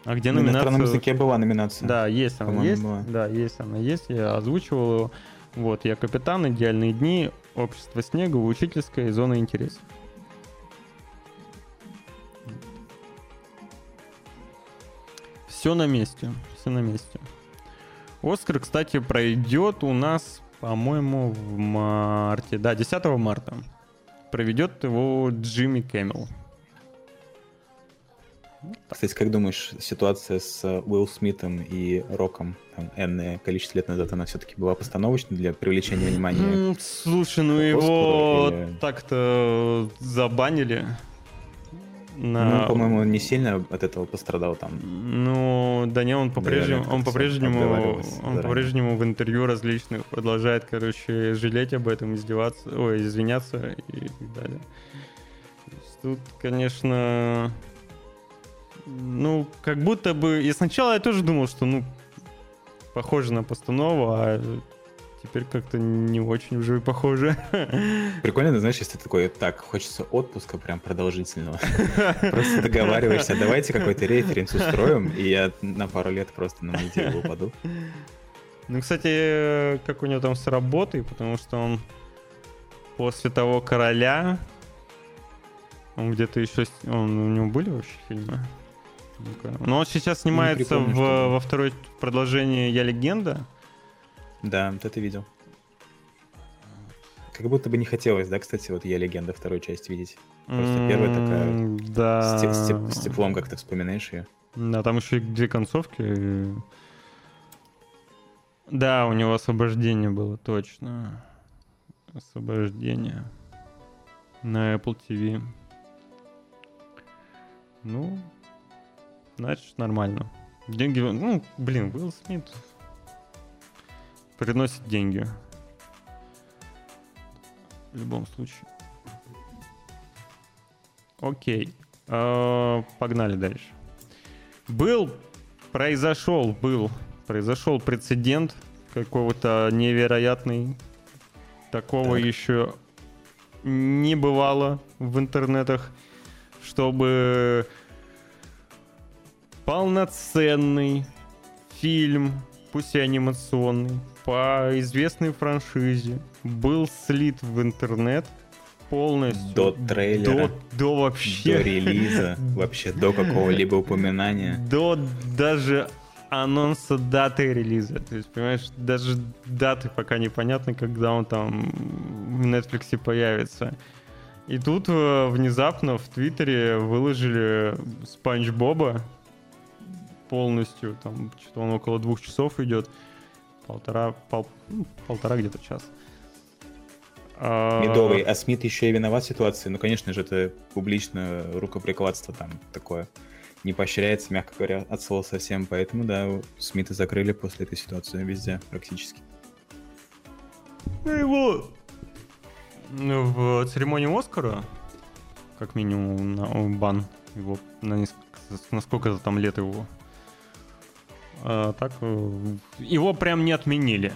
А где Ну, на номинация? иностранном языке была номинация. Да, есть она, есть. была. Да, есть она, есть. Я озвучивал его. Вот, я капитан, идеальные дни, общество снега, учительская и зона интересов. Все на месте. Все на месте. Оскар, кстати, пройдет у нас, по-моему, в марте. Да, 10 марта. Проведет его Джимми Кэмилл. Кстати, как думаешь, ситуация с Уилл Смитом и Роком там, энное количество лет назад, она все-таки была постановочной для привлечения внимания? Слушай, ну его или- так-то забанили. На... Ну, по-моему, он не сильно от этого пострадал там. Ну, да не, он по-прежнему, как-то он по-прежнему, он по-прежнему в интервью различных продолжает, короче, жалеть об этом, издеваться, ой, извиняться и так далее. Тут, конечно, ну, как будто бы, и сначала я тоже думал, что, ну, похоже на постанову, а теперь как-то не очень уже похоже. Прикольно, ну, знаешь, если ты такой, так, хочется отпуска прям продолжительного. Просто договариваешься, давайте какой-то референс устроим, и я на пару лет просто на Мальдивы упаду. Ну, кстати, как у него там с работой, потому что он после того короля, он где-то еще, он, у него были вообще фильмы? Но он сейчас снимается в- во второй продолжении «Я легенда». Да, вот это видел. Как будто бы не хотелось, да, кстати, вот я легенда второй часть видеть. Просто первая такая Да. С, те- с те- с теплом как-то вспоминаешь ее. Да, там еще и две концовки. Да, у него освобождение было, точно. Освобождение. На Apple TV. Ну, значит, нормально. Деньги, ну, блин, Уилл Смит приносит деньги. В любом случае. Окей. Э, Погнали дальше. Был, произошел, был, произошел прецедент какого-то невероятный. Такого Так. еще не бывало в интернетах, чтобы полноценный фильм, пусть и анимационный, по известной франшизе был слит в интернет полностью. До трейлера, До, до вообще... До релиза, вообще до какого-либо упоминания. До даже анонса даты релиза. То есть, понимаешь, даже даты пока непонятно, когда он там в Netflix появится. И тут э, внезапно в Твиттере выложили Спанч Боба полностью. Там что-то он около двух часов идет. Полтора, пол- ну, полтора где-то час. А, Медовый, а Смит еще и виноват в ситуации. Ну, конечно же, это публичное рукоприкладство там такое. Не поощряется, мягко говоря, от слова совсем. Поэтому, да, Смита закрыли после этой ситуации везде практически. Ну, его ну, в церемонии Оскара, как минимум, на бан его на, неск- на сколько там лет его. А, так э, его прям не отменили.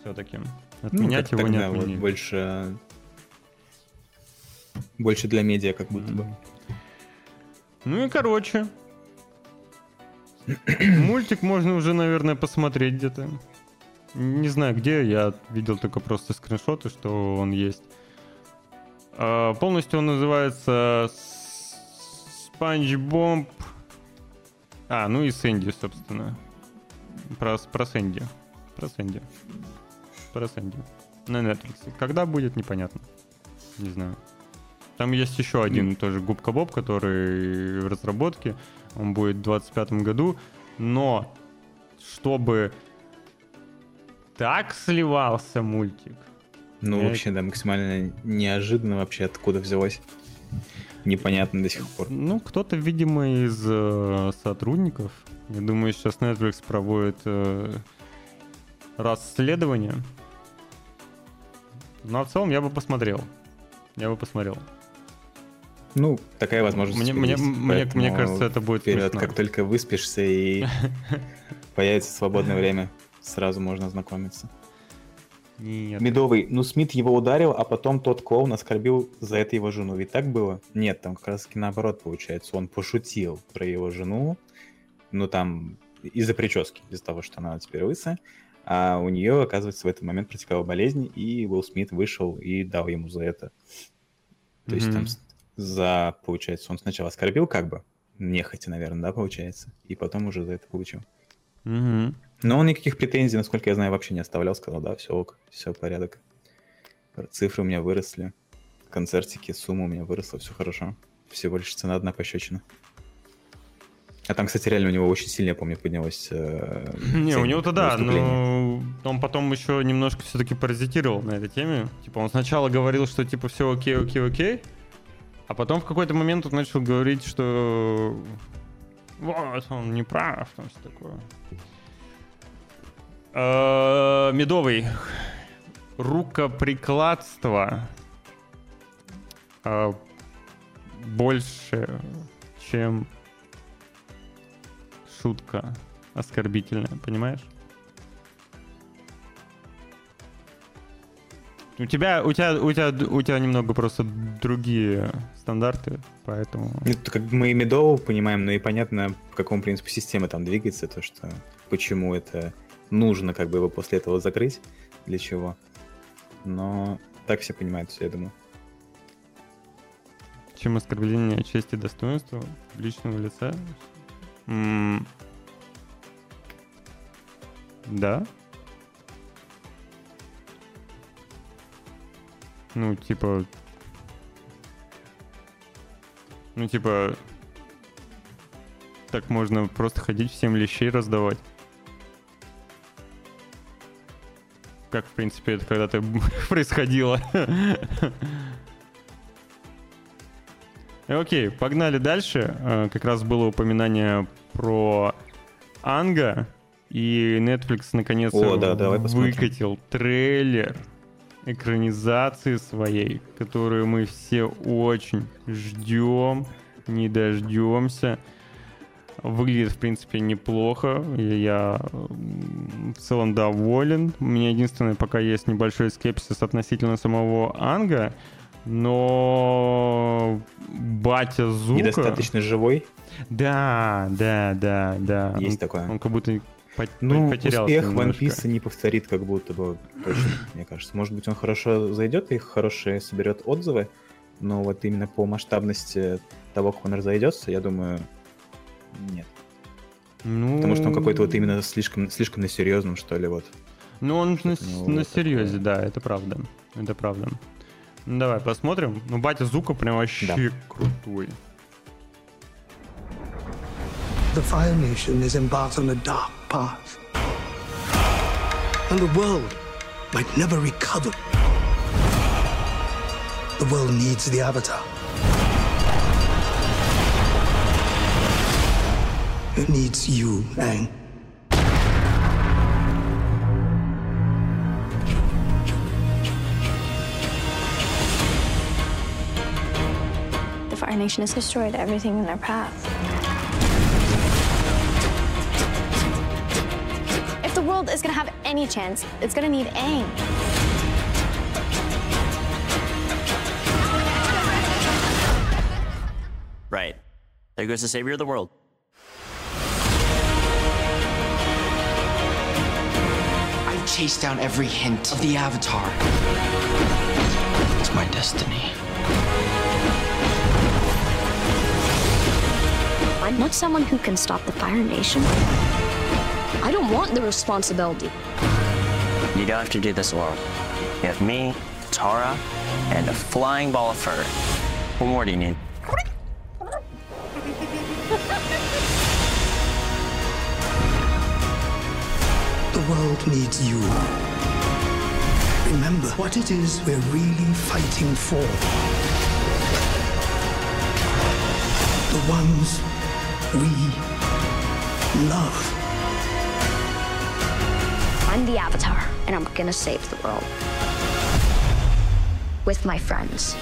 Все-таки. Отменять Ну, его не тогда, вот, отменили. больше... Больше для медиа, как будто бы. Ну и короче. Мультик можно уже, наверное, посмотреть где-то. Не знаю где, я видел только просто скриншоты, что он есть. А, полностью он называется Спанч Бомб. А, ну и Сэнди, собственно. Про, про Сэнди. Про Сэнди. Про Сэнди. На Netflix. Когда будет, непонятно. Не знаю. Там есть еще один тоже Губка Боб, который в разработке. Он будет в 25 году. Но чтобы так сливался мультик. Ну, Я- вообще, да, максимально неожиданно вообще, откуда взялось. Непонятно до сих пор. Ну, кто-то, видимо, из э, сотрудников. Я думаю, сейчас Netflix проводит э, расследование. Но в целом я бы посмотрел. Я бы посмотрел. Ну, такая возможность. Мне, мне, есть, мне, мне кажется, это будет Вперед, смешно. как только выспишься и появится свободное время, сразу можно ознакомиться. Нет. Медовый, ну Смит его ударил, а потом тот клоун оскорбил за это его жену. Ведь так было? Нет, там как раз таки наоборот получается. Он пошутил про его жену, ну там из-за прически, из-за того, что она теперь лысая. А у нее, оказывается, в этот момент протекала болезнь, и Уилл Смит вышел и дал ему за это. То есть Мгм. там за, получается, он сначала оскорбил как бы, нехотя, наверное, да, получается, и потом уже за это получил. Мгм. Но он никаких претензий, насколько я знаю, вообще не оставлял. Сказал, да, все ок, все порядок. Цифры у меня выросли. Концертики, сумма у меня выросла, все хорошо. Всего лишь цена одна пощечина. А там, кстати, реально у него очень сильно, я помню, поднялась. э, Не, у него-то да, но он потом еще немножко все-таки паразитировал на этой теме. Типа он сначала говорил, что типа все окей, окей, окей, а потом в какой-то момент он начал говорить, что вот, он не прав, там все такое. Э, Медовый. Рукоприкладство э, больше, чем шутка оскорбительная, понимаешь? У тебя, у тебя, у тебя, у тебя немного просто другие стандарты, поэтому. Ну, это как мы и Медову понимаем, но и понятно, по какому принципу система там двигается, то, что почему это нужно как бы его после этого закрыть, для чего. Но так все понимают, я думаю. Чем оскорбление чести и достоинства личного лица? М, Да. Ну, типа... Ну, типа... Так можно просто ходить всем лещей раздавать. Как, в принципе, это когда-то происходило. Окей, погнали дальше. Э, Как раз было упоминание про Анга, и Netflix наконец О, да, давай посмотрим. выкатил трейлер экранизации своей, которую мы все очень ждем, не дождемся. Выглядит, в принципе, неплохо. Я в целом доволен. У меня единственное, пока есть небольшой скепсис относительно самого Анга, но батя Зука... Недостаточно живой? Да, да, да, да. Есть он, такое. Он как будто ну, потерялся успех немножко. One Piece не повторит как будто бы точно, мне кажется. Может быть, он хорошо зайдет и хорошие соберет отзывы, но вот именно по масштабности того, как он разойдется, я думаю, нет. Ну... Потому что он какой-то вот именно слишком, слишком на серьезном, что ли, вот. Ну, он на, на серьезе, такое. да, это правда. Это правда. Ну, давай посмотрим. Ну, батя Зука прям вообще Да. крутой. The Fire Nation is embarked on a dark path. And the world might never recover. The world needs the Avatar. Needs you, Aang. The Fire Nation has destroyed everything in their path. If the world is gonna have any chance, it's gonna need Aang. Right. There goes the savior of the world. I've down every hint of the Avatar. It's my destiny. I'm not someone who can stop the Fire Nation. I don't want the responsibility. You don't have to do this alone. You have me, Tara, and a flying ball of fur. What more do you need? World needs you. Remember what it is we're really fighting for. The ones we love. I'm the Avatar, and I'm gonna save the world. With my friends.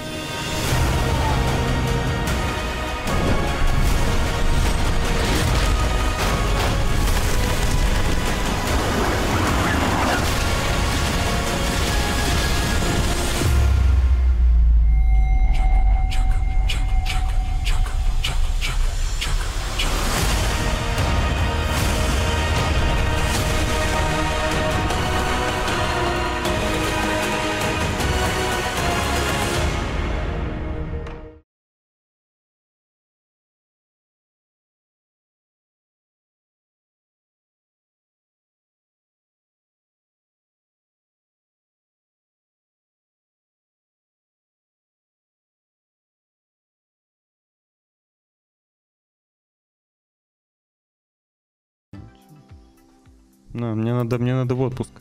Ну, мне надо, мне надо в отпуск.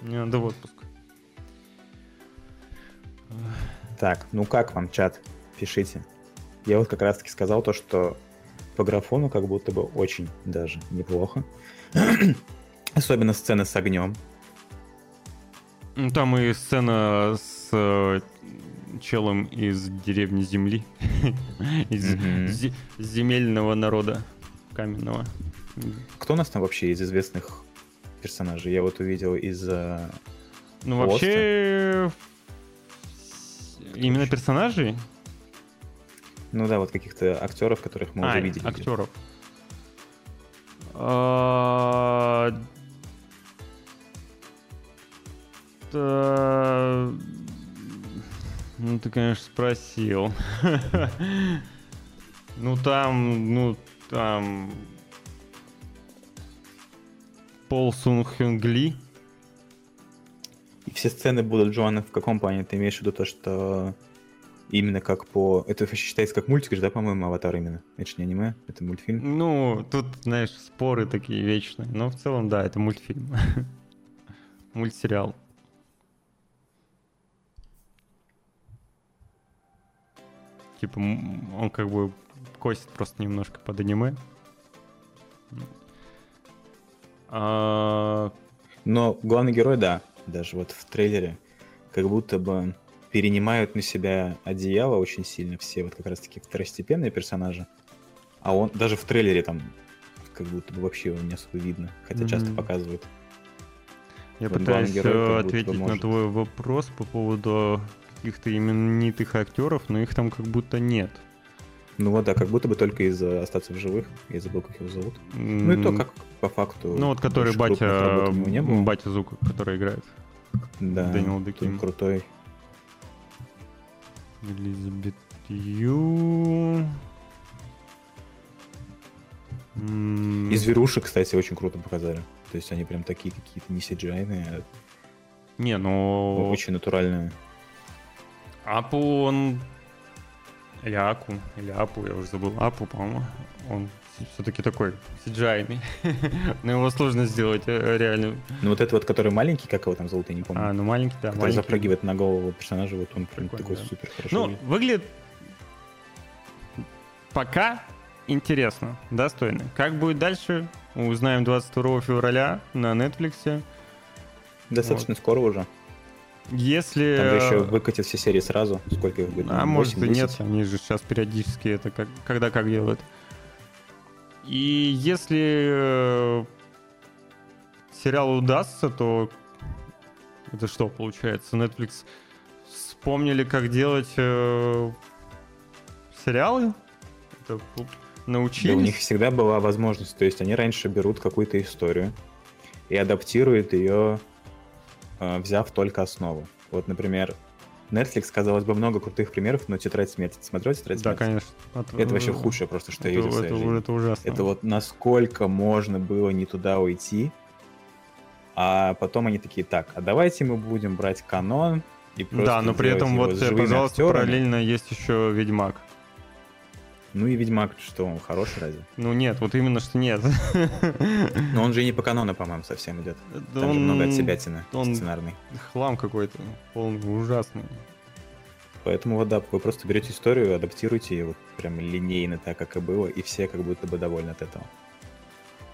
Мне надо в отпуск. Так, ну как вам, чат? Пишите. Я вот как раз-таки сказал то, что по графону как будто бы очень даже неплохо. Особенно сцены с огнем. Ну, Там и сцена с э, челом из деревни Земли. из земельного народа каменного. Кто у нас там вообще из известных персонажей? Я вот увидел из... э, Ну, Просто. вообще... Именно персонажей? Ну да, вот каких-то актеров, которых мы а, уже видели. актеров. А, да, Ну, ты, конечно, спросил. Ну, там, ну, там... Пол Сун Хюнг Ли. И все сцены будут, Джоанна, в каком плане? Ты имеешь в виду то, что именно как по... Это вообще считается как мультик же, да, по-моему, Аватар именно? Это же не аниме, это мультфильм. Ну, тут, знаешь, споры такие вечные. Но в целом, да, это мультфильм. Мультсериал. Типа, он как бы косит просто немножко под аниме. А, Но главный герой, да, даже вот в трейлере как будто бы перенимают на себя одеяло очень сильно все вот как раз таки второстепенные персонажи. А он даже в трейлере там как будто бы вообще его не особо видно, хотя часто Мгм. показывают. Я Вот пытаюсь герой э, ответить на твой вопрос по поводу каких-то именитых актеров, но их там как будто нет. Ну вот, да, как будто бы только из-за остаться в живых. Я забыл, как его зовут. Ну и то, как по факту. Ну вот который батя, не батя Зука, который играет. Да, Дэниел Деким. крутой. Элизабет Ю. И зверушек, кстати, очень круто показали. То есть они прям такие какие-то не cgi Не, а ну... очень натуральные. Апу он... Или Аку, или Апу, я уже забыл. Апу, по-моему. Он все-таки такой cgi Но его сложно сделать э, реально. Ну вот этот вот, который маленький, как его там зовут, я не помню. А, ну маленький, да, который маленький. запрыгивает на голову персонажа, вот он прям такой да. супер хорошо. Ну, выглядит. выглядит пока интересно, достойно. Как будет дальше, узнаем 22 февраля на Netflix. Достаточно скоро уже. Если... Там же еще выкатят все серии сразу. Сколько их будет? А Ну, может и 8-10? нет, они же сейчас периодически это как, когда как делают. И если э, сериал удастся, то это что получается? Netflix вспомнили, как делать э, сериалы? Это п- Да, научились? у них всегда была возможность. То есть они раньше берут какую-то историю и адаптируют ее, э, взяв только основу. Вот, например, Netflix, казалось бы, много крутых примеров, но «Тетрадь смерти». Ты смотрел «Тетрадь Да, смерти»? конечно. От- Это вообще худшее просто, что я это, видел в своей это, жизни. это ужасно. Это вот насколько можно было не туда уйти, а потом они такие, так, а давайте мы будем брать канон и просто Да, но при этом вот, э, пожалуйста, актерами». параллельно есть еще Ведьмак. Ну и Ведьмак, что он хороший разве? Ну нет, вот именно что нет. Но он же и не по канону, по-моему, совсем идет. Да Там же много он от себя тяны он- сценарный. Хлам какой-то, полный, ужасный. Поэтому вот да, вы просто берете историю, адаптируете ее вот прям линейно так, как и было, и все как будто бы довольны от этого.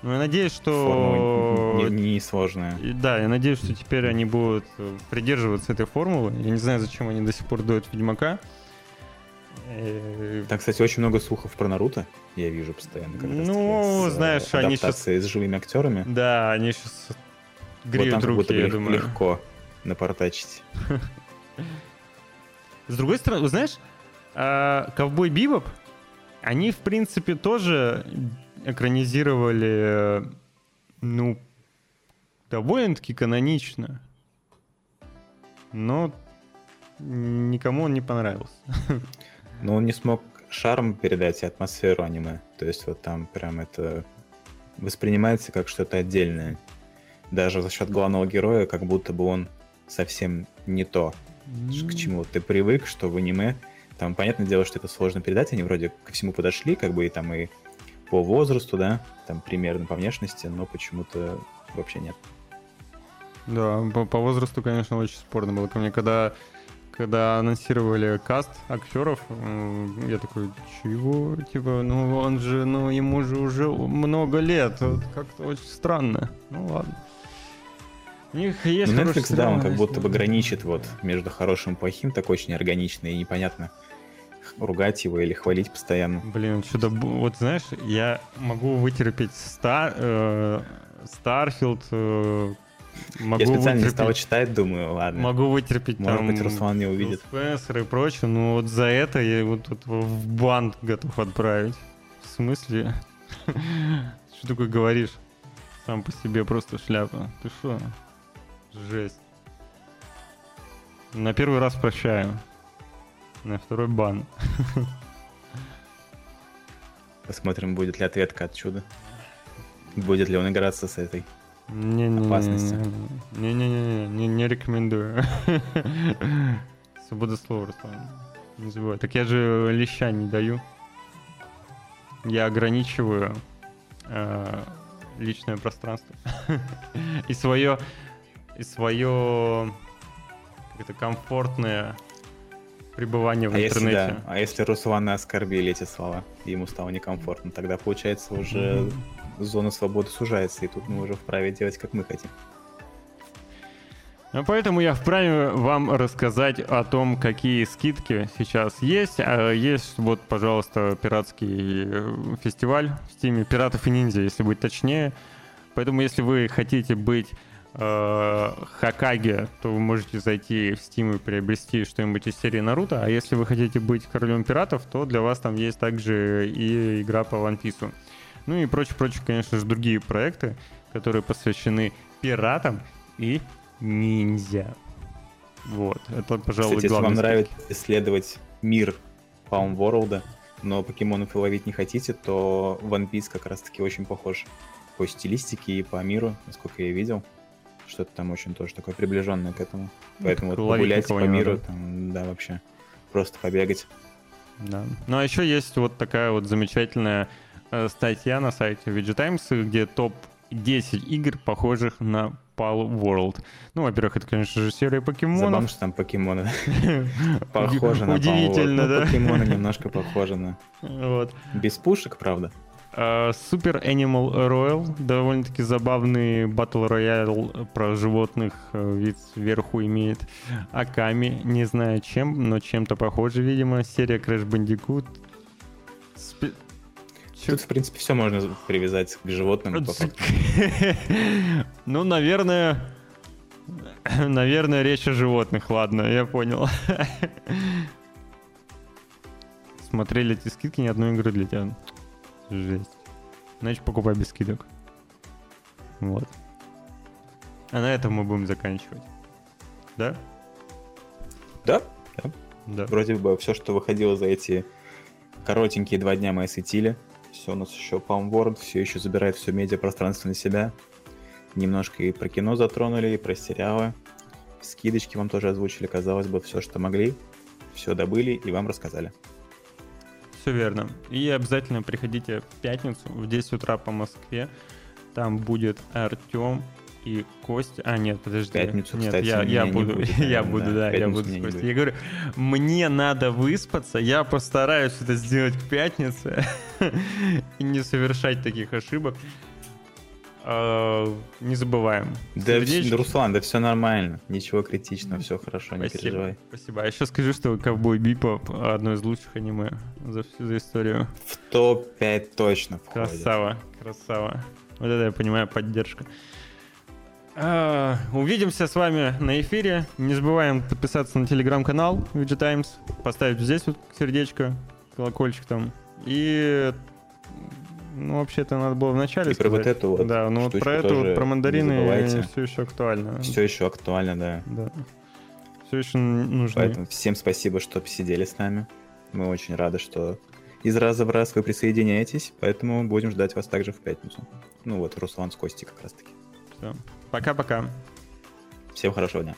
Ну, я надеюсь, Формула что... не, не сложная. И Да, я надеюсь, что теперь они будут придерживаться этой формулы. Я не знаю, зачем они до сих пор дуют Ведьмака. Э, Там, кстати, очень много слухов про Наруто, я вижу постоянно. как Ну, с, э, знаешь, они адаптацией с живыми актерами. Да, они сейчас вот греют там как руки, я думаю. легко напортачить. С другой стороны, знаешь, а, Ковбой Бибоп, они, в принципе, тоже экранизировали, э, ну, довольно-таки канонично. Но никому он не понравился. Но он не смог шарм передать и атмосферу аниме. То есть вот там прям это воспринимается как что-то отдельное. Даже за счет главного героя, как будто бы он совсем не то, к чему ты привык, что в аниме. Там, понятное дело, что это сложно передать, они вроде ко всему подошли, как бы и там и по возрасту, да, там примерно по внешности, но почему-то вообще нет. Да, по, по возрасту, конечно, очень спорно было ко мне. Когда, когда анонсировали каст актеров, я такой, чего? Типа, ну он же, ну ему же уже много лет. Вот Как-то очень странно. Ну ладно. У них есть Ну, Netflix, да, он как будто бы граничит вот между хорошим и плохим, так очень органично и непонятно ругать его или хвалить постоянно. Блин, что-то, вот знаешь, я могу вытерпеть Ста, э, Starfield, э, могу Я специально не вытерпеть- стал читать, думаю, ладно. Могу вытерпеть Может там... быть, Руслан не увидит. Спенсер и прочее, но вот за это я его тут в бан готов отправить. В смысле? Что такое говоришь? Сам по себе просто шляпа. Ты что? Жесть. На первый раз прощаю. На второй бан. Посмотрим, будет ли ответка от чуда. Будет ли он играться с этой. Не-не-не. Опасности. Не-не-не, не, не рекомендую. Свобода слова, Руслан. Не забывай. Так я же леща не даю. Я ограничиваю э, личное пространство. и свое, и свое это комфортное пребывание в А если, интернете. да, а если Руслана оскорбили эти слова, и ему стало некомфортно, тогда получается уже зона свободы сужается, и тут мы уже вправе делать, как мы хотим. Ну, Поэтому я вправе вам рассказать о том, какие скидки сейчас есть. А Есть вот, пожалуйста, пиратский э, фестиваль в стиме «Пиратов и ниндзя», если быть точнее. Поэтому, если вы хотите быть э, Хакаге, то вы можете зайти в Steam и приобрести что-нибудь из серии Наруто. А если вы хотите быть королем пиратов, то для вас там есть также и игра по One Piece. Ну и прочее-прочее, конечно же, другие проекты, которые посвящены пиратам и ниндзя. Вот, это, пожалуй, Кстати, если главный вам скидки. нравится исследовать мир Palm World, но покемонов вы ловить не хотите, то One Piece как раз-таки очень похож по стилистике и по миру, насколько я видел. Что-то там очень тоже такое приближенное к этому. Поэтому так вот погулять по миру, там, да, вообще. Просто побегать. Да. Ну а еще есть вот такая вот замечательная статья на сайте VG Times, где топ-10 игр, похожих на Pal World. Ну, во-первых, это, конечно же, серия покемонов. Забавно, что там покемоны похожи на. Удивительно, Ну, да? покемоны немножко похожи на... Вот. Без пушек, правда? А, Super Animal Royal. Довольно-таки забавный батл роял про животных. э, Вид сверху имеет. Аками. Не знаю чем, но чем-то похоже, видимо. Серия Crash Bandicoot. Тут, в принципе, все можно привязать к животным. Ну, наверное... Наверное, речь о животных. Ладно, я понял. Смотрели эти скидки, ни одной игры для тебя. Жесть. Значит, покупай без скидок. Вот. А на этом мы будем заканчивать. Да? Да, да. Да. Вроде бы все, что выходило за эти коротенькие два дня мы осветили. Все, у нас еще Palm World, все еще забирает все медиапространство на себя. Немножко и про кино затронули, и про сериалы. Скидочки вам тоже озвучили, казалось бы, все, что могли. Все добыли и вам рассказали. Все верно. И обязательно приходите в пятницу в 10 утра по Москве. Там будет Артем и Костя. А, нет, подожди. пятницу, нет, кстати, я, я буду, будет, я буду, да. я буду с Костей. Я говорю, мне надо выспаться, я постараюсь это сделать к пятнице и не совершать таких ошибок. А, Не забываем. Да, Руслан, да все нормально. Ничего критичного, все хорошо, не переживай. Спасибо. А еще скажи, что Ковбой Бипоп одно из лучших аниме за всю за историю. В топ-5 точно входит. Красава, красава. Вот это я понимаю, поддержка. А, увидимся с вами на эфире. Не забываем подписаться на телеграм-канал VG Times, поставить здесь вот сердечко, колокольчик там. И ну, вообще-то надо было в начале И про вот сказать. эту вот Да, ну вот про эту вот, про мандарины все еще актуально. Все еще актуально, да. Да. Все еще нужны. Поэтому всем спасибо, что посидели с нами. Мы очень рады, что из раза в раз вы присоединяетесь, поэтому будем ждать вас также в пятницу. Ну вот, Руслан с Костей как раз таки. Всё. Пока-пока. Всем хорошего дня.